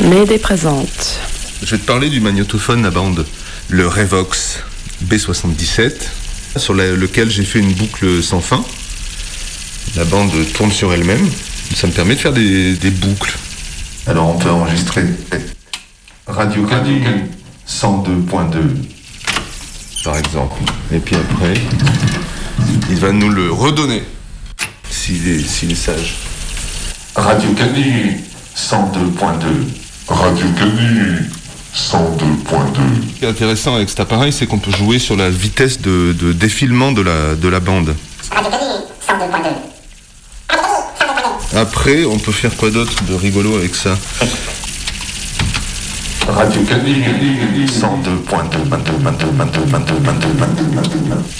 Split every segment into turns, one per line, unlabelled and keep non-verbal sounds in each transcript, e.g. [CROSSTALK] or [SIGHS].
Mayday présente.
Je vais te parler du magnétophone à bande, le Revox B77, sur la- lequel j'ai fait une boucle sans fin. La bande tourne sur elle-même. Ça me permet de faire des, des boucles. Alors on peut enregistrer Radio Canu 102.2 par exemple. Et puis après, il va nous le redonner s'il est, s'il est sage. Radio Canu 102.2 Radio Canu 102.2 Ce qui est intéressant avec cet appareil, c'est qu'on peut jouer sur la vitesse de, de défilement de la, de la bande. Après, on peut faire quoi d'autre de rigolo avec ça? Radio Canu 102.2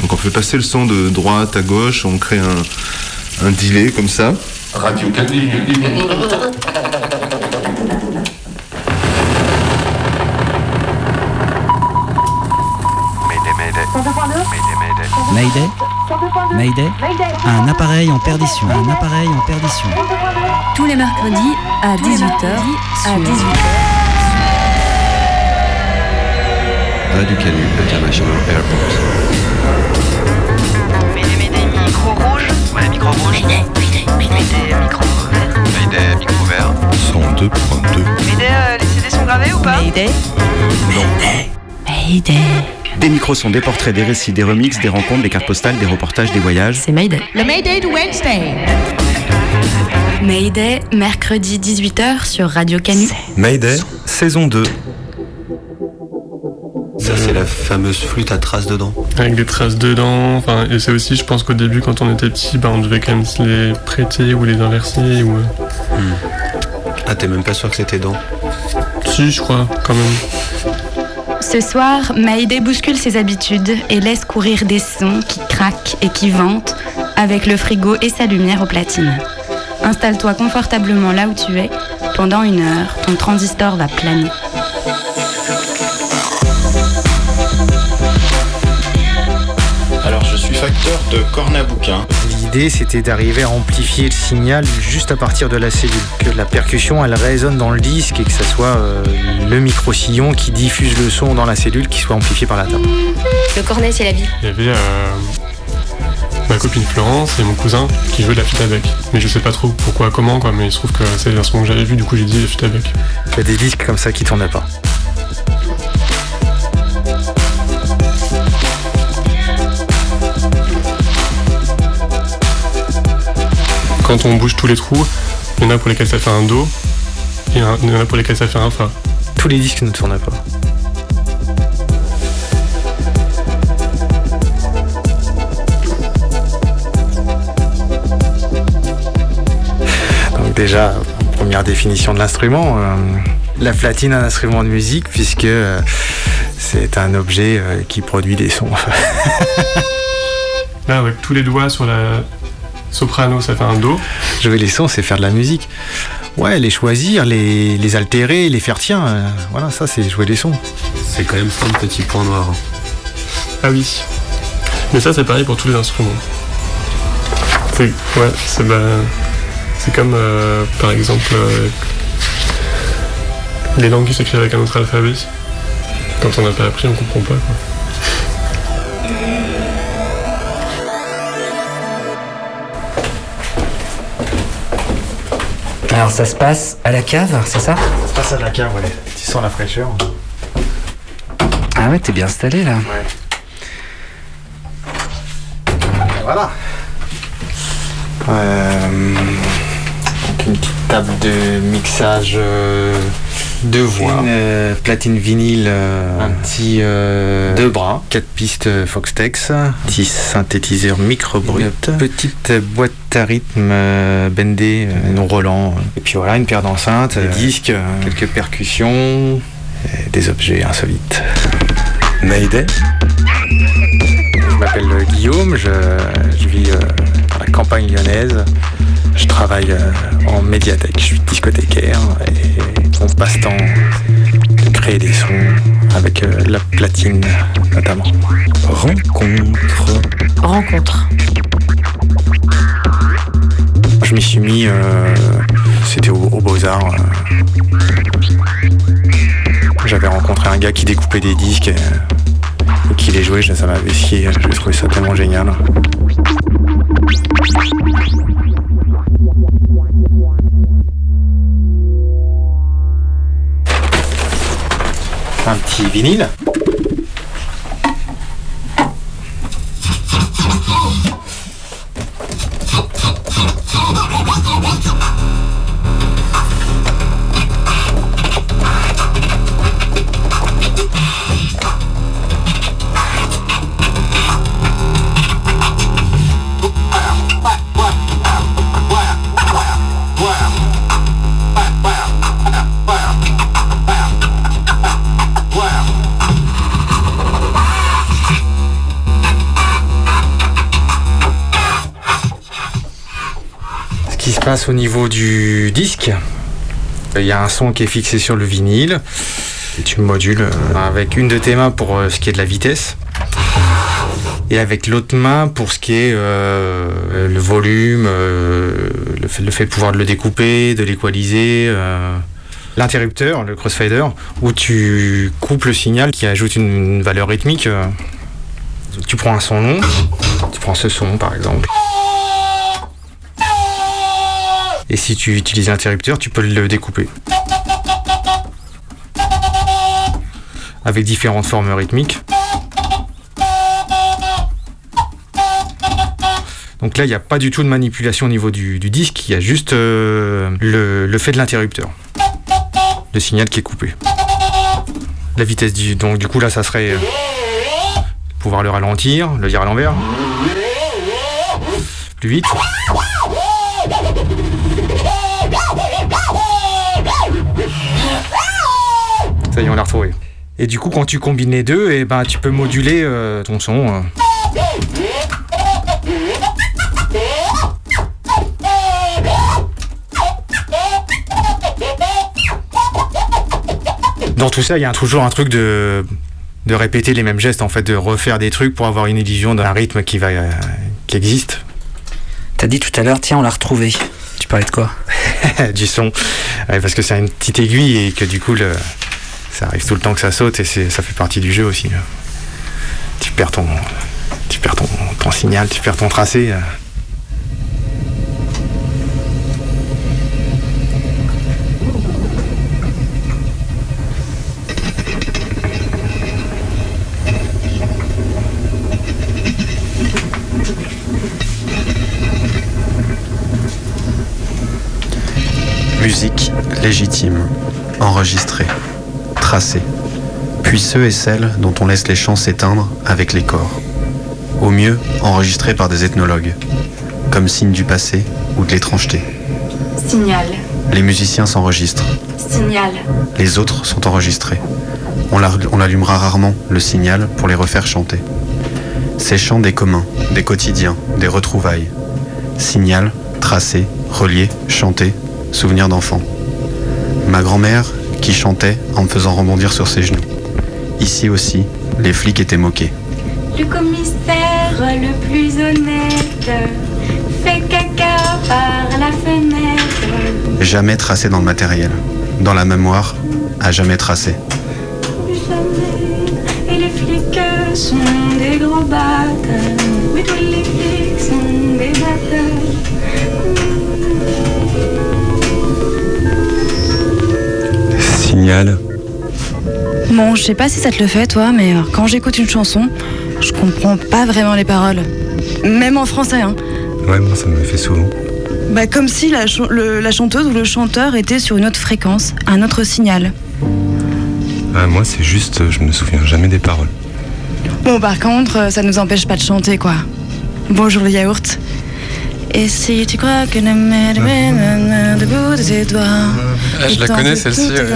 Donc on fait passer le son de droite à gauche, on crée un, un delay comme ça. Radio Canu
Mayday Mayday Un appareil en perdition. Un appareil en perdition.
Tous les mercredis à 18h à 18h.
Radio Canu International Airport.
Mayday, Mayday, micro rouge. Ouais, micro rouge. Mayday, Mayday, micro vert.
Mayday, micro vert. 102.2.
Mayday, euh, les CD sont gravés ou pas
Mayday. Mayday. Mayday.
Des micros sont des portraits, des récits, des remixes, des rencontres, des cartes postales, des reportages, des voyages.
C'est Mayday.
Le Mayday de Wednesday.
Mayday, mercredi 18h sur Radio Canu.
Mayday, saison 2.
Ça, c'est la fameuse flûte à traces dedans.
avec des traces dedans. Enfin, et c'est aussi, je pense qu'au début, quand on était petit, bah, on devait quand même se les prêter ou les inverser. Ou...
Ah, t'es même pas sûr que c'était dedans?
Si, je crois, quand même.
Ce soir, Mayday bouscule ses habitudes et laisse courir des sons qui craquent et qui ventent avec le frigo et sa lumière aux platines. Installe-toi confortablement là où tu es. Pendant une heure, ton transistor va planer.
Alors je suis facteur de cornabouquin.
L'idée, c'était d'arriver à amplifier le signal juste à partir de la cellule. Que la percussion, elle résonne dans le disque et que ça soit euh, le micro-sillon qui diffuse le son dans la cellule qui soit amplifié par la table.
Le cornet, c'est la vie.
Il y avait euh, ma copine Florence et mon cousin qui jouaient de la flûte à bec. Mais je sais pas trop pourquoi, comment, quoi. Mais il se trouve que c'est l'instrument que j'avais vu, du coup j'ai dit la flûte à bec.
Il y a des disques comme ça qui tournaient pas.
Quand on bouge tous les trous, il y en a pour lesquels ça fait un Do, et il y en a pour lesquels ça fait un Fa.
Tous les disques ne tournaient pas. Donc déjà, première définition de l'instrument, euh, la platine est un instrument de musique puisque euh, c'est un objet euh, qui produit des sons. [LAUGHS]
Là, avec tous les doigts sur la soprano, ça fait un Do.
Jouer les sons, c'est faire de la musique. Ouais, les choisir, les, les altérer, les faire tiens, euh, voilà, ça c'est jouer les sons.
C'est quand même plein de petits points noirs.
Ah oui. Mais ça, c'est pareil pour tous les instruments. C'est ouais, c'est bah, c'est comme euh, par exemple euh, les langues qui s'écrivent avec un autre alphabet. Quand on n'a pas appris, on comprend pas. Quoi.
Alors ça se passe à la cave, c'est ça?
Ça se passe à la cave, ouais. Tu sens la fraîcheur.
Ah ouais, t'es bien installé là.
Voilà. Euh, donc une petite table de mixage euh, de voix. Une euh, platine vinyle, euh, un petit euh, deux bras, quatre pistes Foxtex, petit synthétiseur micro brut, une petite boîte à rythme euh, euh, non Roland, et puis voilà une paire d'enceintes, des disques, euh, quelques percussions, et des objets insolites.
Mayday
Je m'appelle Guillaume, je, je vis euh, dans la campagne lyonnaise. Je travaille euh, en médiathèque, je suis discothécaire et mon passe-temps, de créer des sons avec euh, la platine notamment.
Rencontre.
Rencontre.
Je m'y suis mis euh, c'était au, au Beaux-Arts. J'avais rencontré un gars qui découpait des disques et, et qui les jouait, ça m'avait scié, je trouvais ça tellement génial. Un petit vinyle. Passe au niveau du disque, il y a un son qui est fixé sur le vinyle et tu le modules euh, avec une de tes mains pour euh, ce qui est de la vitesse et avec l'autre main pour ce qui est euh, le volume, le, fait, de pouvoir le découper, de l'équaliser. L'interrupteur, le crossfader, où tu coupes le signal qui ajoute une, valeur rythmique. Tu prends un son long, tu prends ce son par exemple. Et si tu utilises l'interrupteur, tu peux le découper. Avec différentes formes rythmiques. Donc là, il n'y a pas du tout de manipulation au niveau du, disque, il y a juste euh, le, le fait de l'interrupteur. Le signal qui est coupé. La vitesse du... Donc du coup là, ça serait... euh, pouvoir le ralentir, le dire à l'envers. Plus vite. Ça y est, on l'a retrouvé. Et du coup, quand tu combines les deux, et ben, tu peux moduler euh, ton son. euh. Dans tout ça, il y a toujours un truc de, de répéter les mêmes gestes, en fait, de refaire des trucs pour avoir une illusion d'un rythme qui, va, euh, qui existe.
T'as dit tout à l'heure, tiens, on l'a retrouvé. Tu parlais de quoi? [LAUGHS]
Du son. Ouais, parce que c'est une petite aiguille et que du coup, le, ça arrive tout le temps que ça saute et ça fait partie du jeu aussi. Tu perds ton, tu perds ton, ton signal, tu perds ton tracé. euh.
Musique légitime, enregistrée, tracée, puis ceux et celles dont on laisse les chants s'éteindre avec les corps. Au mieux, enregistrés par des ethnologues, comme signe du passé ou de l'étrangeté.
Signal,
Les musiciens s'enregistrent,
signal,
les autres sont enregistrés. On, la- on allumera rarement le signal pour les refaire chanter. Ces chants des communs, des quotidiens, des retrouvailles. Signal, tracé, relié, chanté, souvenir d'enfant. Ma grand-mère qui chantait en me faisant rebondir sur ses genoux. Ici aussi, les flics étaient moqués.
Le commissaire le plus honnête fait caca par la fenêtre.
Jamais tracé dans le matériel. Dans la mémoire, à jamais tracé.
Et les flics sont des gros bâtards. Oui, tous les flics sont des bâtards.
Signal.
Bon, je sais pas si ça te le fait, toi, mais euh, quand j'écoute une chanson, je comprends pas vraiment les paroles. Même en français, hein.
Ouais, moi ça me le fait souvent.
Bah, comme si la, ch- le- la chanteuse ou le chanteur était sur une autre fréquence, un autre signal.
Ah, moi c'est juste, je me souviens jamais des paroles.
Bon, par contre, euh, ça nous empêche pas de chanter, quoi. Bonjour le yaourt. Et si tu crois que le mer est debout de tes doigts.
Ah, je la connais, celle-ci, ouais.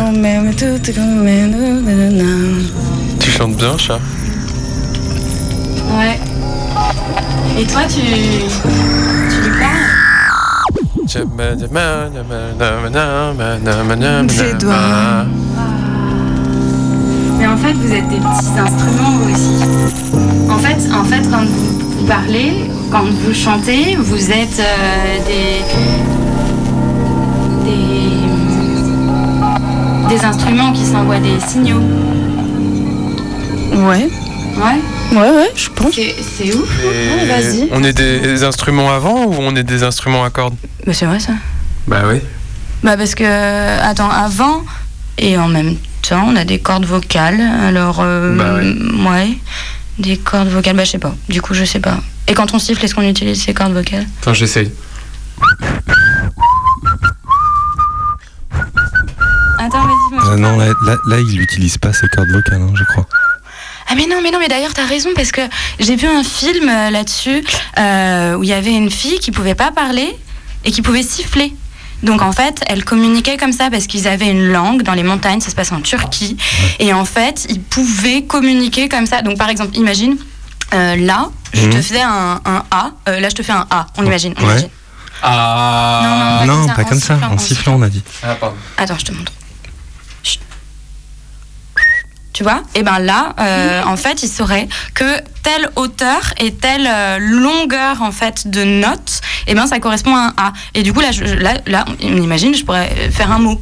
Tu chantes bien, chat
Ouais. Et toi, tu. Tu lui parles
Tes
doigts. Mais en fait, vous êtes des petits instruments vous aussi. En fait, en fait, quand vous parlez, quand vous chantez, vous êtes euh, des, des
des instruments qui s'envoient des signaux.
Ouais.
Ouais.
Ouais, ouais, je pense.
C'est ouf.
Vas-y.
On est des instruments avant ou on est des instruments à cordes?
Bah, c'est vrai ça.
Bah oui.
Bah, parce que. Attends, avant et en même temps, on a des cordes vocales. Alors. euh,
Bah ouais.
ouais. Des cordes vocales, bah, je sais pas. Du coup, je sais pas. Et quand on siffle, est-ce qu'on utilise ces cordes vocales?
Attends, j'essaye.
Attends, vas-y,
Euh, non, là, là, là, il n'utilise pas ses cordes vocales, hein, je crois.
Ah mais non, mais non, mais d'ailleurs t'as raison parce que j'ai vu un film euh, là-dessus euh, où il y avait une fille qui pouvait pas parler et qui pouvait siffler. Donc en fait, elle communiquait comme ça parce qu'ils avaient une langue dans les montagnes, ça se passe en Turquie, et en fait ils pouvaient communiquer comme ça. Donc par exemple, imagine euh, là, je te
Mhm.
faisais un, un A, euh, là je te fais un A, on imagine. on
Ouais.
imagine.
Ah
Non,
non,
comme ça,
pas
en
comme ça,
sifflant,
en
en
sifflant, on a dit.
Ah, pardon.
Attends, je te montre. Chut. Tu vois? Et ben là, euh, en fait, il saurait que telle hauteur et telle longueur en fait de note, et ben ça correspond à un A. Et du coup là, je, là, là, on imagine, je pourrais faire un mot.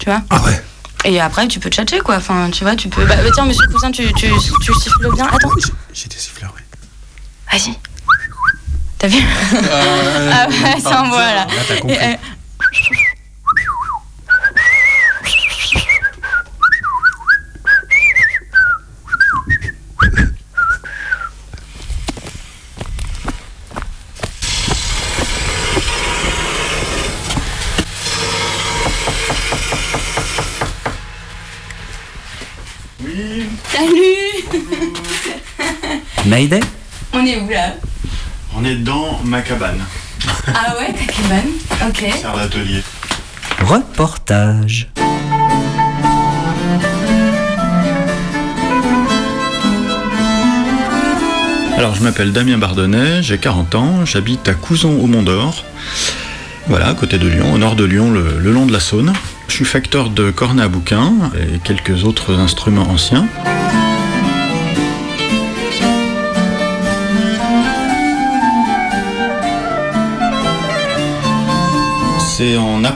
Tu vois?
Ah ouais.
Et après, tu peux tchatcher quoi. Enfin, tu vois, tu peux. Bah, bah, tiens, Monsieur Cousin, tu, tu, tu siffles bien. Attends.
J'ai des siffleurs, oui.
Vas-y. T'as vu Ah ouais, [LAUGHS] ça envoie là.
Là, t'as compris.
Et, euh, Salut
Mayday
On est où là
On est dans ma cabane,
Ah ouais, ta cabane
C'est.
Reportage.
Alors, je m'appelle Damien Bardonnet, j'ai 40 ans, j'habite à Couzon au Mont d'Or. Voilà, à côté de Lyon, au nord de Lyon, le, le long de la Saône. Je suis facteur de cornet à bouquin et quelques autres instruments anciens.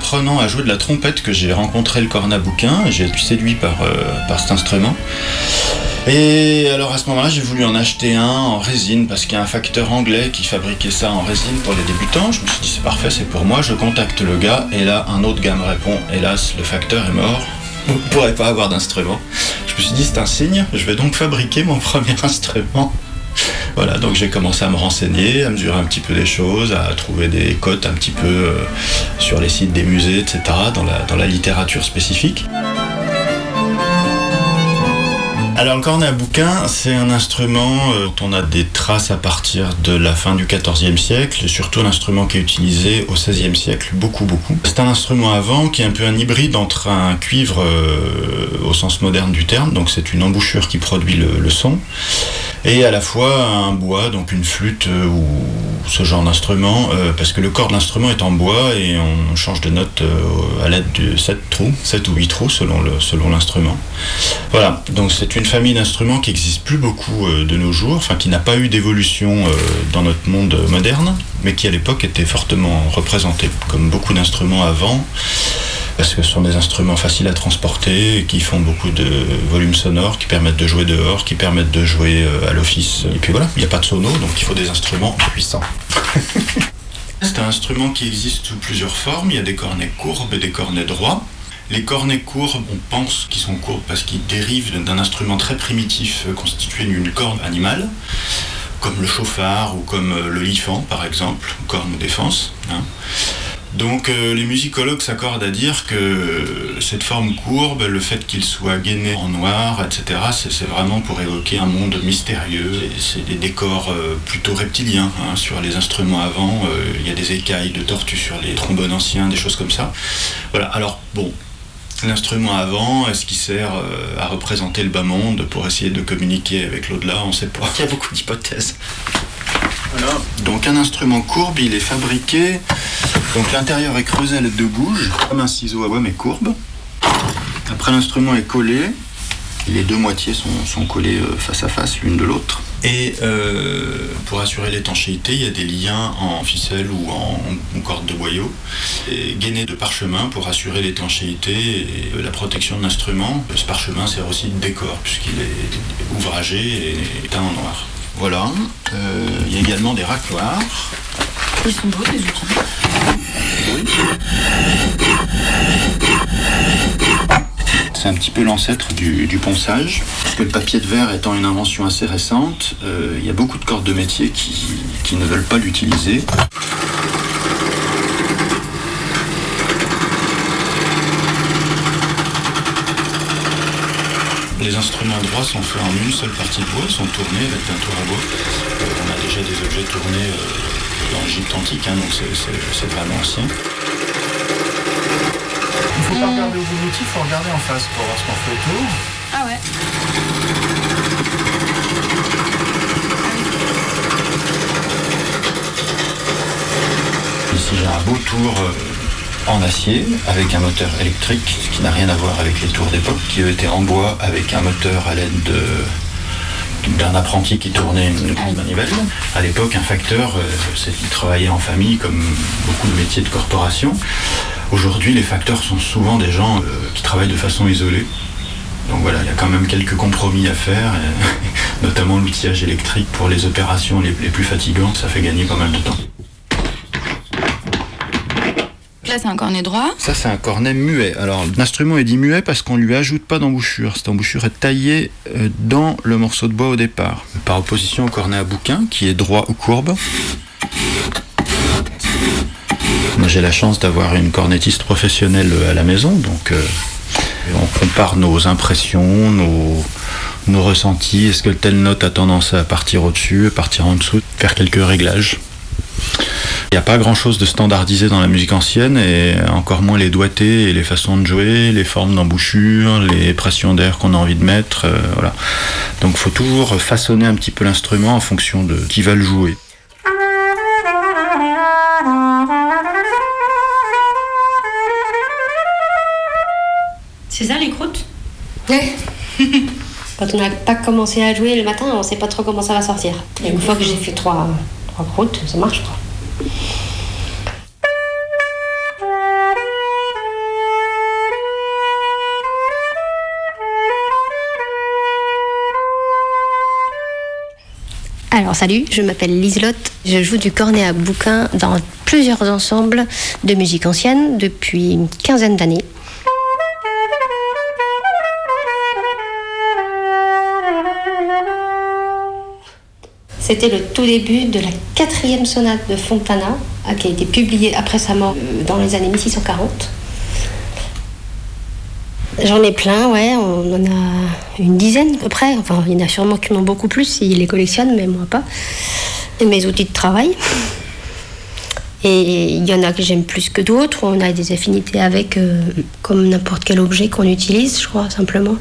Apprenant à jouer de la trompette que j'ai rencontré le cornet à bouquin et j'ai été séduit par, euh, par cet instrument. Et alors à ce moment-là, j'ai voulu en acheter un en résine parce qu'il y a un facteur anglais qui fabriquait ça en résine pour les débutants. Je me suis dit c'est parfait, c'est pour moi. Je contacte le gars et là un autre gars me répond hélas le facteur est mort. [LAUGHS] Vous ne pourrez pas avoir d'instrument. Je me suis dit c'est un signe. Je vais donc fabriquer mon premier [LAUGHS] instrument. Voilà, donc j'ai commencé à me renseigner, à mesurer un petit peu des choses, à trouver des cotes un petit peu euh, sur les sites des musées, etc., dans la, dans la littérature spécifique. Alors le cornet à bouquin, c'est un instrument euh, dont on a des traces à partir de la fin du XIVe siècle, et surtout un instrument qui est utilisé au XVIe siècle, beaucoup beaucoup. C'est un instrument avant qui est un peu un hybride entre un cuivre euh, au sens moderne du terme, donc c'est une embouchure qui produit le son, et à la fois un bois, donc une flûte euh, ou ce genre d'instrument, euh, parce que le corps de l'instrument est en bois et on change de note euh, à l'aide de 7 trous, 7 ou 8 trous selon l'instrument. Voilà, donc c'est une famille d'instruments qui n'existe plus beaucoup de nos jours, qui n'a pas eu d'évolution dans notre monde moderne, mais qui à l'époque était fortement représenté, comme beaucoup d'instruments avant, parce que ce sont des instruments faciles à transporter, qui font beaucoup de volumes sonores, qui permettent de jouer dehors, qui permettent de jouer euh, à l'office. Et puis voilà, il n'y a pas de sono, donc il faut des instruments puissants. [LAUGHS] C'est un instrument qui existe sous plusieurs formes. Il y a des cornets courbes et des cornets droits. Les cornets courbes, on pense qu'ils sont courbes parce qu'ils dérivent d'un instrument très primitif euh, constitué d'une corne animale, comme le chauffard ou comme euh, le lifan par exemple, corne ou défense. hein. Donc euh, les musicologues s'accordent à dire que cette forme courbe, le fait qu'il soit gainé en noir, etc., c'est vraiment pour évoquer un monde mystérieux. C'est des décors euh, plutôt reptiliens. hein. Sur les instruments avant, euh, il y a des écailles de tortues sur les trombones anciens, des choses comme ça. Voilà, alors bon, L'instrument avant, est-ce qu'il sert à représenter le bas monde pour essayer de communiquer avec l'au-delà? On sait pas. Il y a beaucoup d'hypothèses. Donc un instrument courbe, il est fabriqué. Donc l'intérieur est creusé à l'aide de gouges, comme un ciseau à bois mais courbe. Après l'instrument est collé Les deux moitiés sont, collées euh, face à face l'une de l'autre. Et euh, pour assurer l'étanchéité, il y a des liens en ficelle ou en, corde de boyau, gainés de parchemin pour assurer l'étanchéité et la protection de l'instrument. Ce parchemin sert aussi de décor puisqu'il est ouvragé et teint en noir. Voilà. Euh, il y a également des racloirs.
Ils sont beaux les outils.
C'est un petit peu l'ancêtre du, ponçage. Parce que le papier de verre étant une invention assez récente, euh, il y a beaucoup de corps de métier qui, ne veulent pas l'utiliser. Les instruments droits sont faits en une seule partie de bois, sont tournés avec un tour à bois. Euh, on a déjà des objets tournés euh, dans l'Égypte antique, hein, donc c'est vraiment ancien. Il faut pas regarder au bout de l'outil, il faut regarder en face pour voir ce qu'on fait autour.
Ah ouais.
Ici j'ai un beau tour euh, en acier avec un moteur électrique, ce qui n'a rien à voir avec les tours d'époque, qui eux étaient en bois avec un moteur à l'aide de d'un apprenti qui tournait une manivelle. À l'époque, un facteur, euh, c'est qu'il travaillait en famille comme beaucoup de métiers de corporation. Aujourd'hui, les facteurs sont souvent des gens euh, qui travaillent de façon isolée. Donc voilà, il y a quand même quelques compromis à faire, [LAUGHS] notamment l'outillage électrique pour les opérations les, plus fatigantes, ça fait gagner pas mal de temps.
Là, c'est un cornet droit.
Ça, c'est un cornet muet. Alors, l'instrument est dit muet parce qu'on lui ajoute pas d'embouchure. Cette embouchure est taillée euh, dans le morceau de bois au départ. Par opposition au cornet à bouquin, qui est droit ou courbe. Moi j'ai la chance d'avoir une cornettiste professionnelle à la maison, donc euh, on compare nos impressions, nos, nos ressentis. Est-ce que telle note a tendance à partir au-dessus, partir en dessous, faire quelques réglages. Il n'y a pas grand chose de standardisé dans la musique ancienne et encore moins les doigtés et les façons de jouer, les formes d'embouchure, les pressions d'air qu'on a envie de mettre. Euh, voilà. Donc il faut toujours façonner un petit peu l'instrument en fonction de qui va le jouer.
C'est ça les croûtes?
Ouais. [LAUGHS] Quand on n'a pas commencé à jouer le matin, on ne sait pas trop comment ça va sortir. Et une fois que j'ai fait trois, trois croûtes, ça marche quoi. Salut, je m'appelle Liselotte, je joue du cornet à bouquin dans plusieurs ensembles de musique ancienne depuis une quinzaine d'années. C'était le tout début de la quatrième sonate de Fontana, euh, qui a été publiée après sa mort euh, dans les années 1640. J'en ai plein, ouais, on en a une dizaine à peu près. Enfin, il y en a sûrement qui en ont beaucoup plus s'ils les collectionnent, mais moi pas. Mes outils de travail. Et il y en a que j'aime plus que d'autres, on a des affinités avec, euh, comme n'importe quel objet qu'on utilise, je crois, simplement.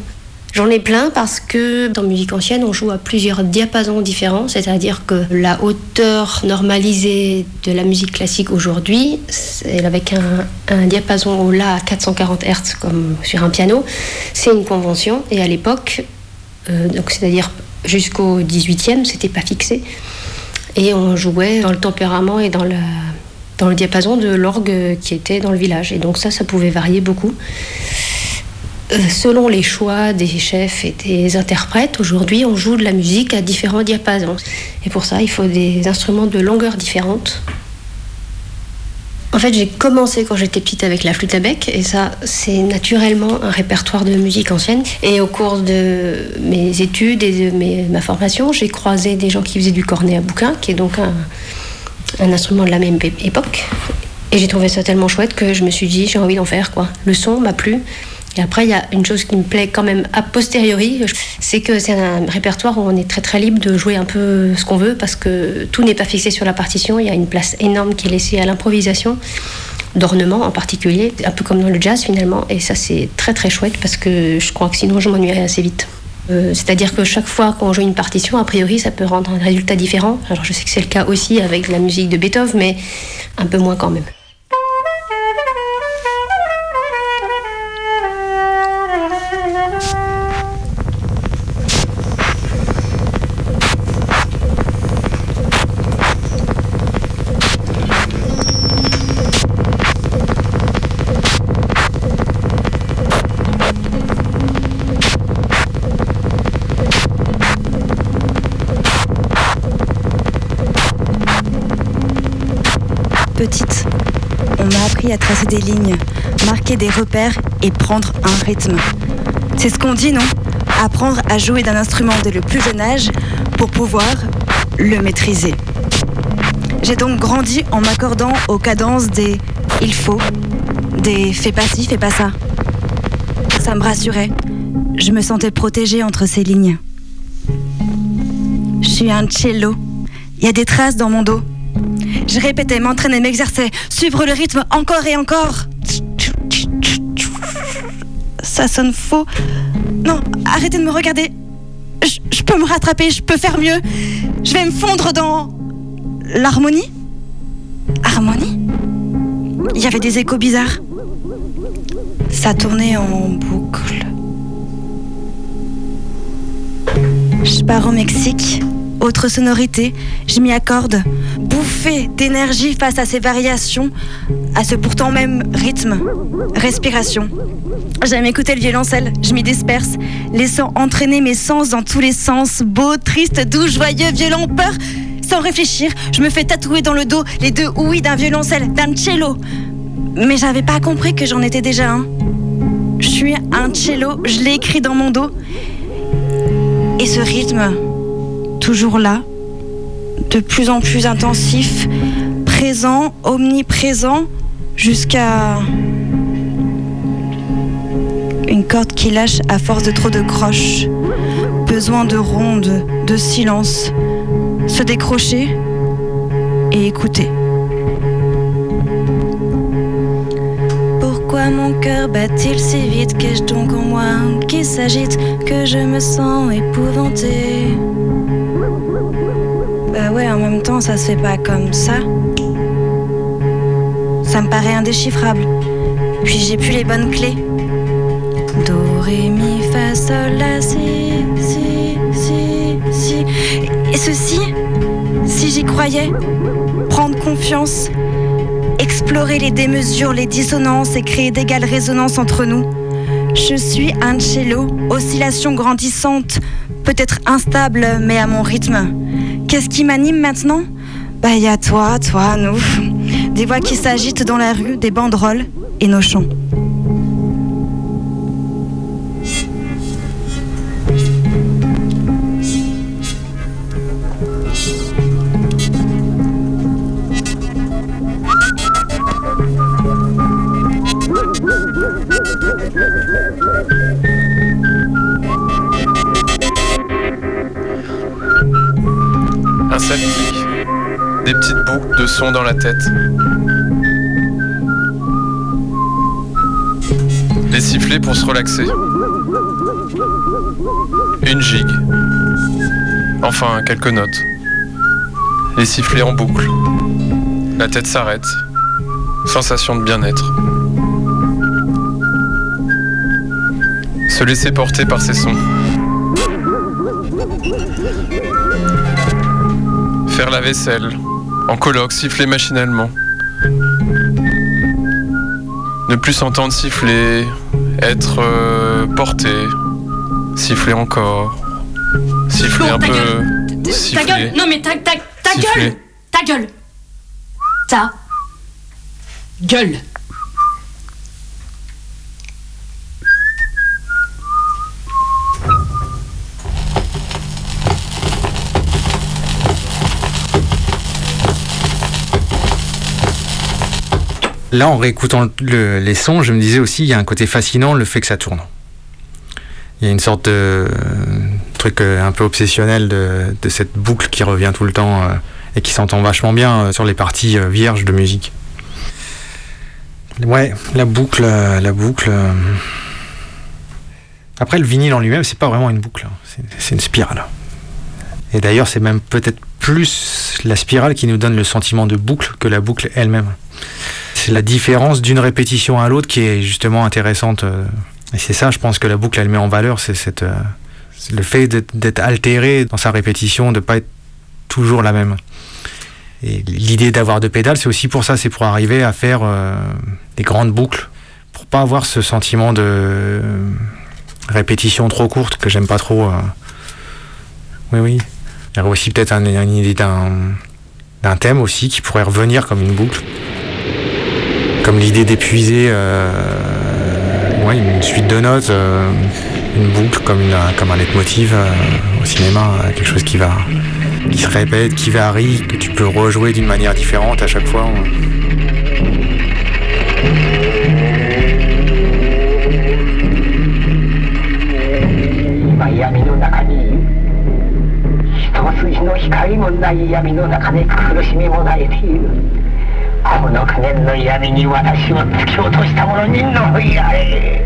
J'en ai plein parce que dans musique ancienne, on joue à plusieurs diapasons différents, c'est-à-dire que la hauteur normalisée de la musique classique aujourd'hui, avec un, diapason au La à 440 Hz comme sur un piano, c'est une convention. Et à l'époque, euh, c'est-à-dire jusqu'au 18e, c'était pas fixé. Et on jouait dans le tempérament et dans, dans le diapason de l'orgue qui était dans le village. Et donc ça, ça pouvait varier beaucoup. Euh, selon les choix des chefs et des interprètes, aujourd'hui on joue de la musique à différents diapasons. Et pour ça, il faut des instruments de longueur différentes. En fait, j'ai commencé quand j'étais petite avec la flûte à bec, et ça, c'est naturellement un répertoire de musique ancienne. Et au cours de mes études et de ma formation, j'ai croisé des gens qui faisaient du cornet à bouquin, qui est donc un, un instrument de la même époque. Et j'ai trouvé ça tellement chouette que je me suis dit, j'ai envie d'en faire quoi. Le son m'a plu. Et après, il y a une chose qui me plaît quand même a posteriori, c'est que c'est un répertoire où on est très très libre de jouer un peu ce qu'on veut parce que tout n'est pas fixé sur la partition. Il y a une place énorme qui est laissée à l'improvisation, d'ornement en particulier, un peu comme dans le jazz finalement. Et ça, c'est très très chouette parce que je crois que sinon je m'ennuierais assez vite. Euh, c'est-à-dire que chaque fois qu'on joue une partition, a priori, ça peut rendre un résultat différent. Alors je sais que c'est le cas aussi avec la musique de Beethoven, mais un peu moins quand même.
Tracer des lignes, marquer des repères et prendre un rythme. C'est ce qu'on dit, non? Apprendre à jouer d'un instrument dès le plus jeune âge pour pouvoir le maîtriser. J'ai donc grandi en m'accordant aux cadences des il faut, des fais pas ci, fais pas ça. Ça me rassurait. Je me sentais protégée entre ces lignes. Je suis un cello. Il y a des traces dans mon dos. Je répétais, m'entraînais, m'exerçais, suivre le rythme encore et encore. Ça sonne faux. Non, arrêtez de me regarder. Je, peux me rattraper, je peux faire mieux. Je vais me fondre dans l'harmonie. Harmonie? Il y avait des échos bizarres. Ça tournait en boucle. Je pars au Mexique. Autre sonorité, je m'y accorde. Bouffée d'énergie face à ces variations, à ce pourtant même rythme. Respiration. J'aime écouter le violoncelle, je m'y disperse, laissant entraîner mes sens dans tous les sens, beau, triste, doux, joyeux, violent, peur. Sans réfléchir, je me fais tatouer dans le dos les deux ouïes d'un violoncelle, d'un cello. Mais j'avais pas compris que j'en étais déjà un. Je suis un cello, je l'ai écrit dans mon dos. Et ce rythme, toujours là, de plus en plus intensif, présent, omniprésent, jusqu'à une corde qui lâche à force de trop de croches. Besoin de ronde, de silence. Se décrocher et écouter. Pourquoi mon cœur bat-il si vite? Qu'ai-je donc en moi? Qui s'agite Que je me sens épouvantée Bah ouais, en même temps, ça se fait pas comme ça. Ça me paraît indéchiffrable. Puis j'ai plus les bonnes clés. Do, ré, mi, fa, sol, la, si, si, si, si. Et ceci, si j'y croyais, prendre confiance, explorer les démesures, les dissonances et créer d'égales résonances entre nous. Je suis un cello, oscillation grandissante, peut-être instable, mais à mon rythme. Qu'est-ce qui m'anime maintenant? Bah, y a toi, toi, nous. Des voix qui s'agitent dans la rue, des banderoles et nos chants.
Des petites boucles de son dans la tête. Les sifflets pour se relaxer. Une gigue. Enfin, quelques notes. Les sifflets en boucle. La tête s'arrête. Sensation de bien-être. Se laisser porter par ces sons. Faire la vaisselle. En colloque, siffler machinalement. Ne plus s'entendre siffler. Être euh, porté. Siffler encore. Siffler un
ta
peu.
gueule. Ta
Siffler.
gueule Non mais ta, ta, ta
Siffler.
gueule Ta gueule Ta gueule
Là, en réécoutant le- les sons, je me disais aussi, il y a un côté fascinant, le fait que ça tourne. Il y a une sorte de euh, truc euh, un peu obsessionnel de, cette boucle qui revient tout le temps euh, et qui s'entend vachement bien sur les parties vierges de musique. Ouais, la boucle, la boucle. Après, le vinyle en lui-même, c'est pas vraiment une boucle, hein. c'est une spirale. Et d'ailleurs, c'est même peut-être plus la spirale qui nous donne le sentiment de boucle que la boucle elle-même. C'est la différence d'une répétition à l'autre qui est justement intéressante. euh, Et c'est ça, je pense que la boucle, elle met en valeur, c'est euh, le fait d'être- altéré dans sa répétition, de pas être toujours la même. Et l'idée d'avoir deux pédales, c'est aussi pour ça, c'est pour arriver à faire euh, des grandes boucles, pour pas avoir ce sentiment de répétition trop courte que j'aime pas trop. Oui, oui. Il y aurait aussi peut-être un- une idée d'un thème aussi qui pourrait revenir comme une boucle. Comme l'idée d'épuiser ouais, une suite de notes, une boucle comme, une, comme un leitmotiv au cinéma, quelque chose qui va qui se répète, qui varie, que tu peux rejouer d'une manière différente à chaque fois. この苦念の闇に私を突き落とした者にのやれ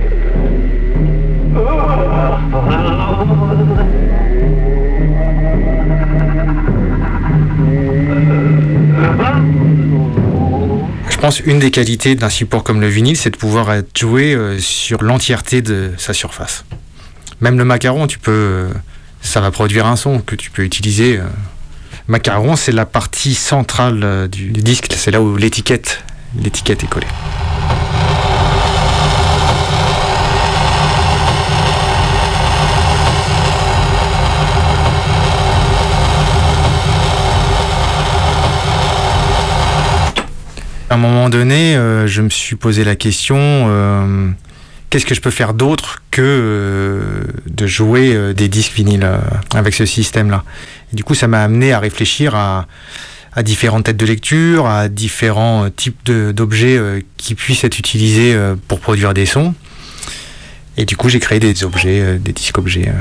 Je pense une des qualités d'un support comme le vinyle, c'est de pouvoir être joué euh, sur l'entièreté de sa surface. Même le macaron, tu peux, euh, ça va produire un son que tu peux utiliser. euh. Macaron, c'est la partie centrale du, du disque, c'est là où l'étiquette, l'étiquette est collée. À un moment donné, euh, je me suis posé la question euh, qu'est-ce que je peux faire d'autre que euh, de jouer des disques vinyles avec ce système-là? Du coup, ça m'a amené à réfléchir à, différentes têtes de lecture, à différents types d'objets qui puissent être utilisés pour produire des sons. Et du coup, j'ai créé des objets, des disques-objets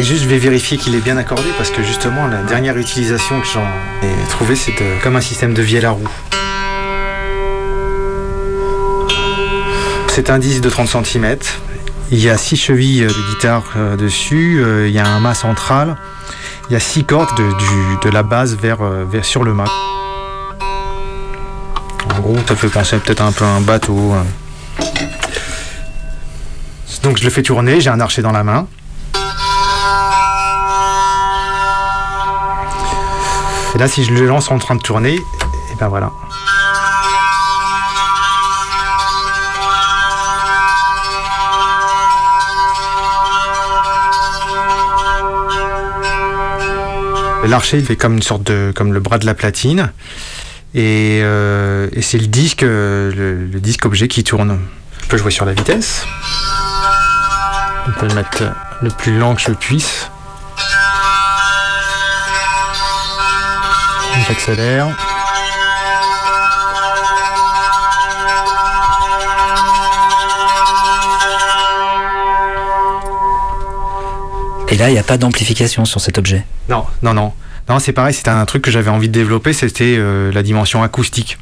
juste, je vais vérifier qu'il est bien accordé parce que justement, la dernière utilisation que j'en ai trouvée, c'est comme un système de vielle à roue. C'est un disque de 30 cm. Il y a six chevilles de guitare euh, dessus. Euh, il y a un mât central. Il y a six cordes de, la base vers, euh, vers sur le mât. En gros, ça fait penser peut-être un peu à un bateau. Donc je le fais tourner, j'ai un archer dans la main. Et là, si je le lance en train de tourner, et ben voilà. L'archer, fait comme une sorte de, comme le bras de la platine, et, euh, c'est le disque, le, le, disque objet qui tourne. Je peux jouer sur la vitesse. On peut le mettre le plus lent que je puisse. J'accélère.
Il n'y a pas d'amplification sur cet objet
Non, non, non. Non, c'est pareil, c'était un truc que j'avais envie de développer, c'était euh, la dimension acoustique.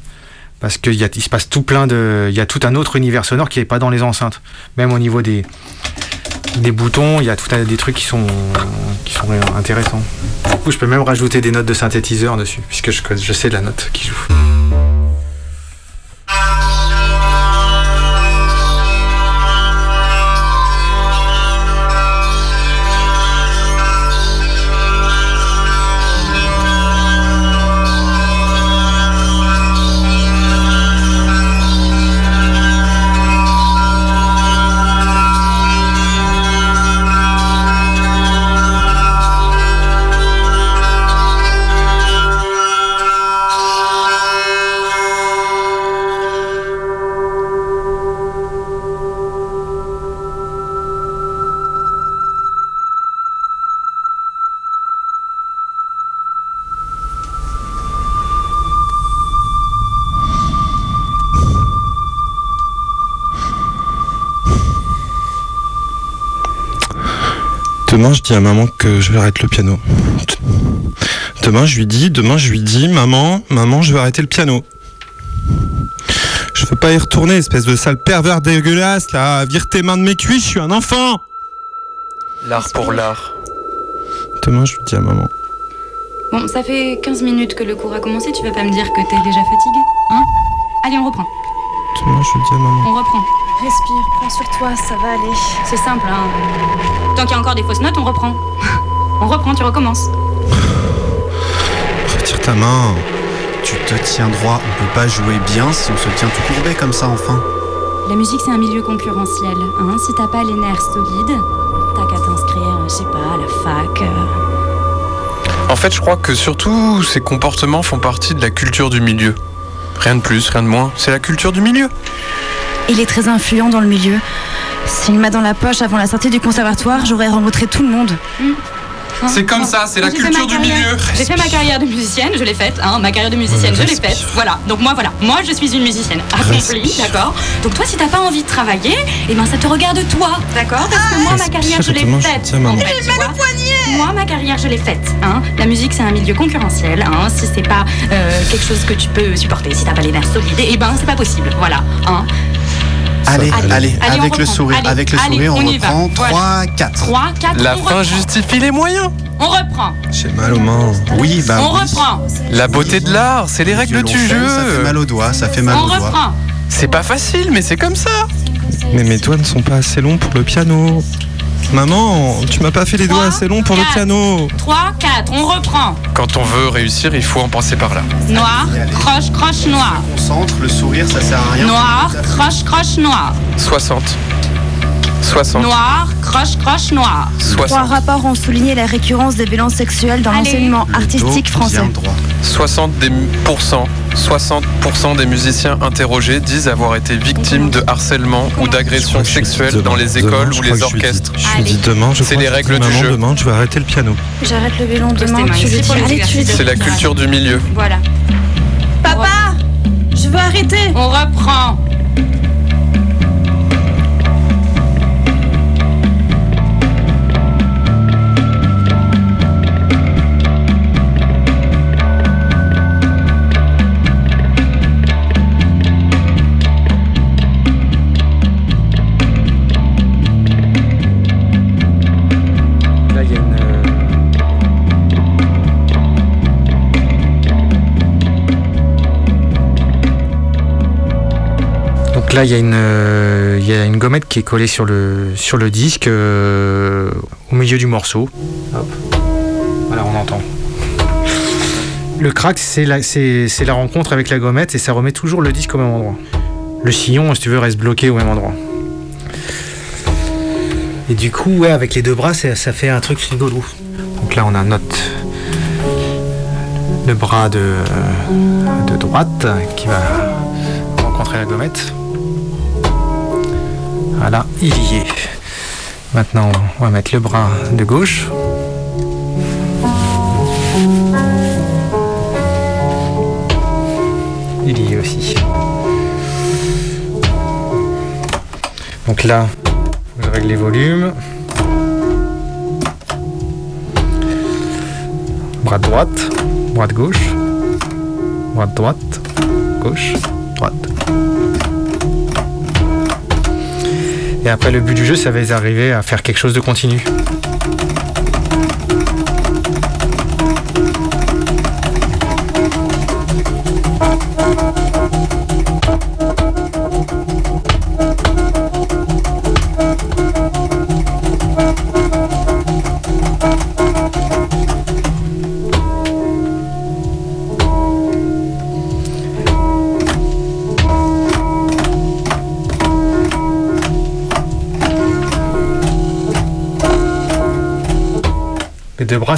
Parce qu'il se passe tout plein de. Il y a tout un autre univers sonore qui n'est pas dans les enceintes. Même au niveau des, des boutons, il y a tout un, des trucs qui sont, qui sont intéressants. Du coup, je peux même rajouter des notes de synthétiseur dessus, puisque je, sais la note qui joue.
Demain, je dis à maman que je vais arrêter le piano. Demain, je lui dis, demain, je lui dis, maman, maman, je vais arrêter le piano. Je veux pas y retourner, espèce de sale pervers dégueulasse, là. Vire tes mains de mes cuisses, je suis un enfant.
L'art pour l'art.
Demain, je lui dis à maman.
Bon, ça fait 15 minutes que le cours a commencé, tu vas pas me dire que t'es déjà fatigué, hein? Allez, on reprend.
Demain, je lui dis à maman.
On reprend.
Respire, prends sur toi, ça va aller.
C'est simple, hein. Tant qu'il y a encore des fausses notes, on reprend. [LAUGHS] On reprend, tu recommences. [SIGHS]
Retire ta main. Tu te tiens droit. On peut pas jouer bien si on se tient tout courbé comme ça, enfin.
La musique, c'est un milieu concurrentiel. Hein. Si t'as pas les nerfs solides, t'as qu'à t'inscrire, je sais pas, à la fac. Euh.
En fait, je crois que surtout ces comportements font partie de la culture du milieu. Rien de plus, rien de moins. C'est la culture du milieu.
Il est très influent dans le milieu. S'il m'a dans la poche avant la sortie du conservatoire, j'aurais rencontré tout le monde.
C'est comme ça, c'est la culture du milieu.
J'ai fait ma carrière de musicienne, je l'ai faite. Hein, ma carrière de musicienne, je l'ai faite. Voilà. Donc moi, voilà. Moi, je suis une musicienne accomplie, d'accord Donc toi, si t'as pas envie de travailler, eh ben ça te regarde toi, d'accord Parce que moi, ma carrière, je l'ai faite. en fait. Moi, ma carrière, je l'ai faite. Hein. La musique, c'est un milieu concurrentiel. Hein. Si c'est pas euh, quelque chose que tu peux supporter, si t'as pas les nerfs solides, eh ben c'est pas possible. Voilà. Hein.
Allez,
Allez,
allez,
allez, on
avec le sourire,
Allez,
avec le
allez,
sourire, on,
on y va.
reprend.
Voilà.
3, 4.
3, 4,
La fin
reprend.
justifie les moyens.
On reprend.
J'ai mal aux mains.
Oui, bah
on
oui.
reprend.
La beauté de l'art, c'est les règles du
Violoncelle, Ça fait
jeu.
mal aux doigts, ça fait mal
On
aux doigts.
reprend.
C'est pas facile, mais c'est comme ça.
Mais mes doigts ne sont pas assez longs pour le piano. Maman, tu m'as pas fait les doigts assez longs pour le piano.
3, 4, on reprend.
Quand on veut réussir, il faut en passer par là.
Noir, croche, croche, noir.
Concentre, le sourire, ça sert à rien.
Noir, croche, croche, noir.
60. 60.
Noir, croche, croche, noir.
Trois
60.
rapports ont souligné la récurrence des violences sexuelles dans l'enseignement artistique français.
bien droit.
60 des, pourcents- 60% des musiciens interrogés disent avoir été victimes de harcèlement ou d'agressions sexuelles
Demain,
dans les écoles ou les orchestres.
Je demain,
C'est les règles du jeu.
Demain, je vais arrêter le piano.
J'arrête le violon demain.
C'est la culture du milieu.
Voilà.
Papa Je veux arrêter
On reprend.
Donc là, il y, a une, euh, il y a une gommette qui est collée sur le, disque euh, au milieu du morceau. Voilà, on entend. Le crack, c'est la, rencontre avec la gommette et ça remet toujours le disque au même endroit. Le sillon, si tu veux, reste bloqué au même endroit. Et du coup, ouais, avec les deux bras, ça, ça fait un truc rigolo. Donc là, on a notre le bras de, de droite qui va rencontrer la gommette. Voilà, il y est. Maintenant, on va mettre le bras de gauche. Il y est aussi. Donc là, je règle les volumes. Bras droite, bras de gauche, bras de droite, gauche, Et après, le but du jeu, ça va arriver à faire quelque chose de continu.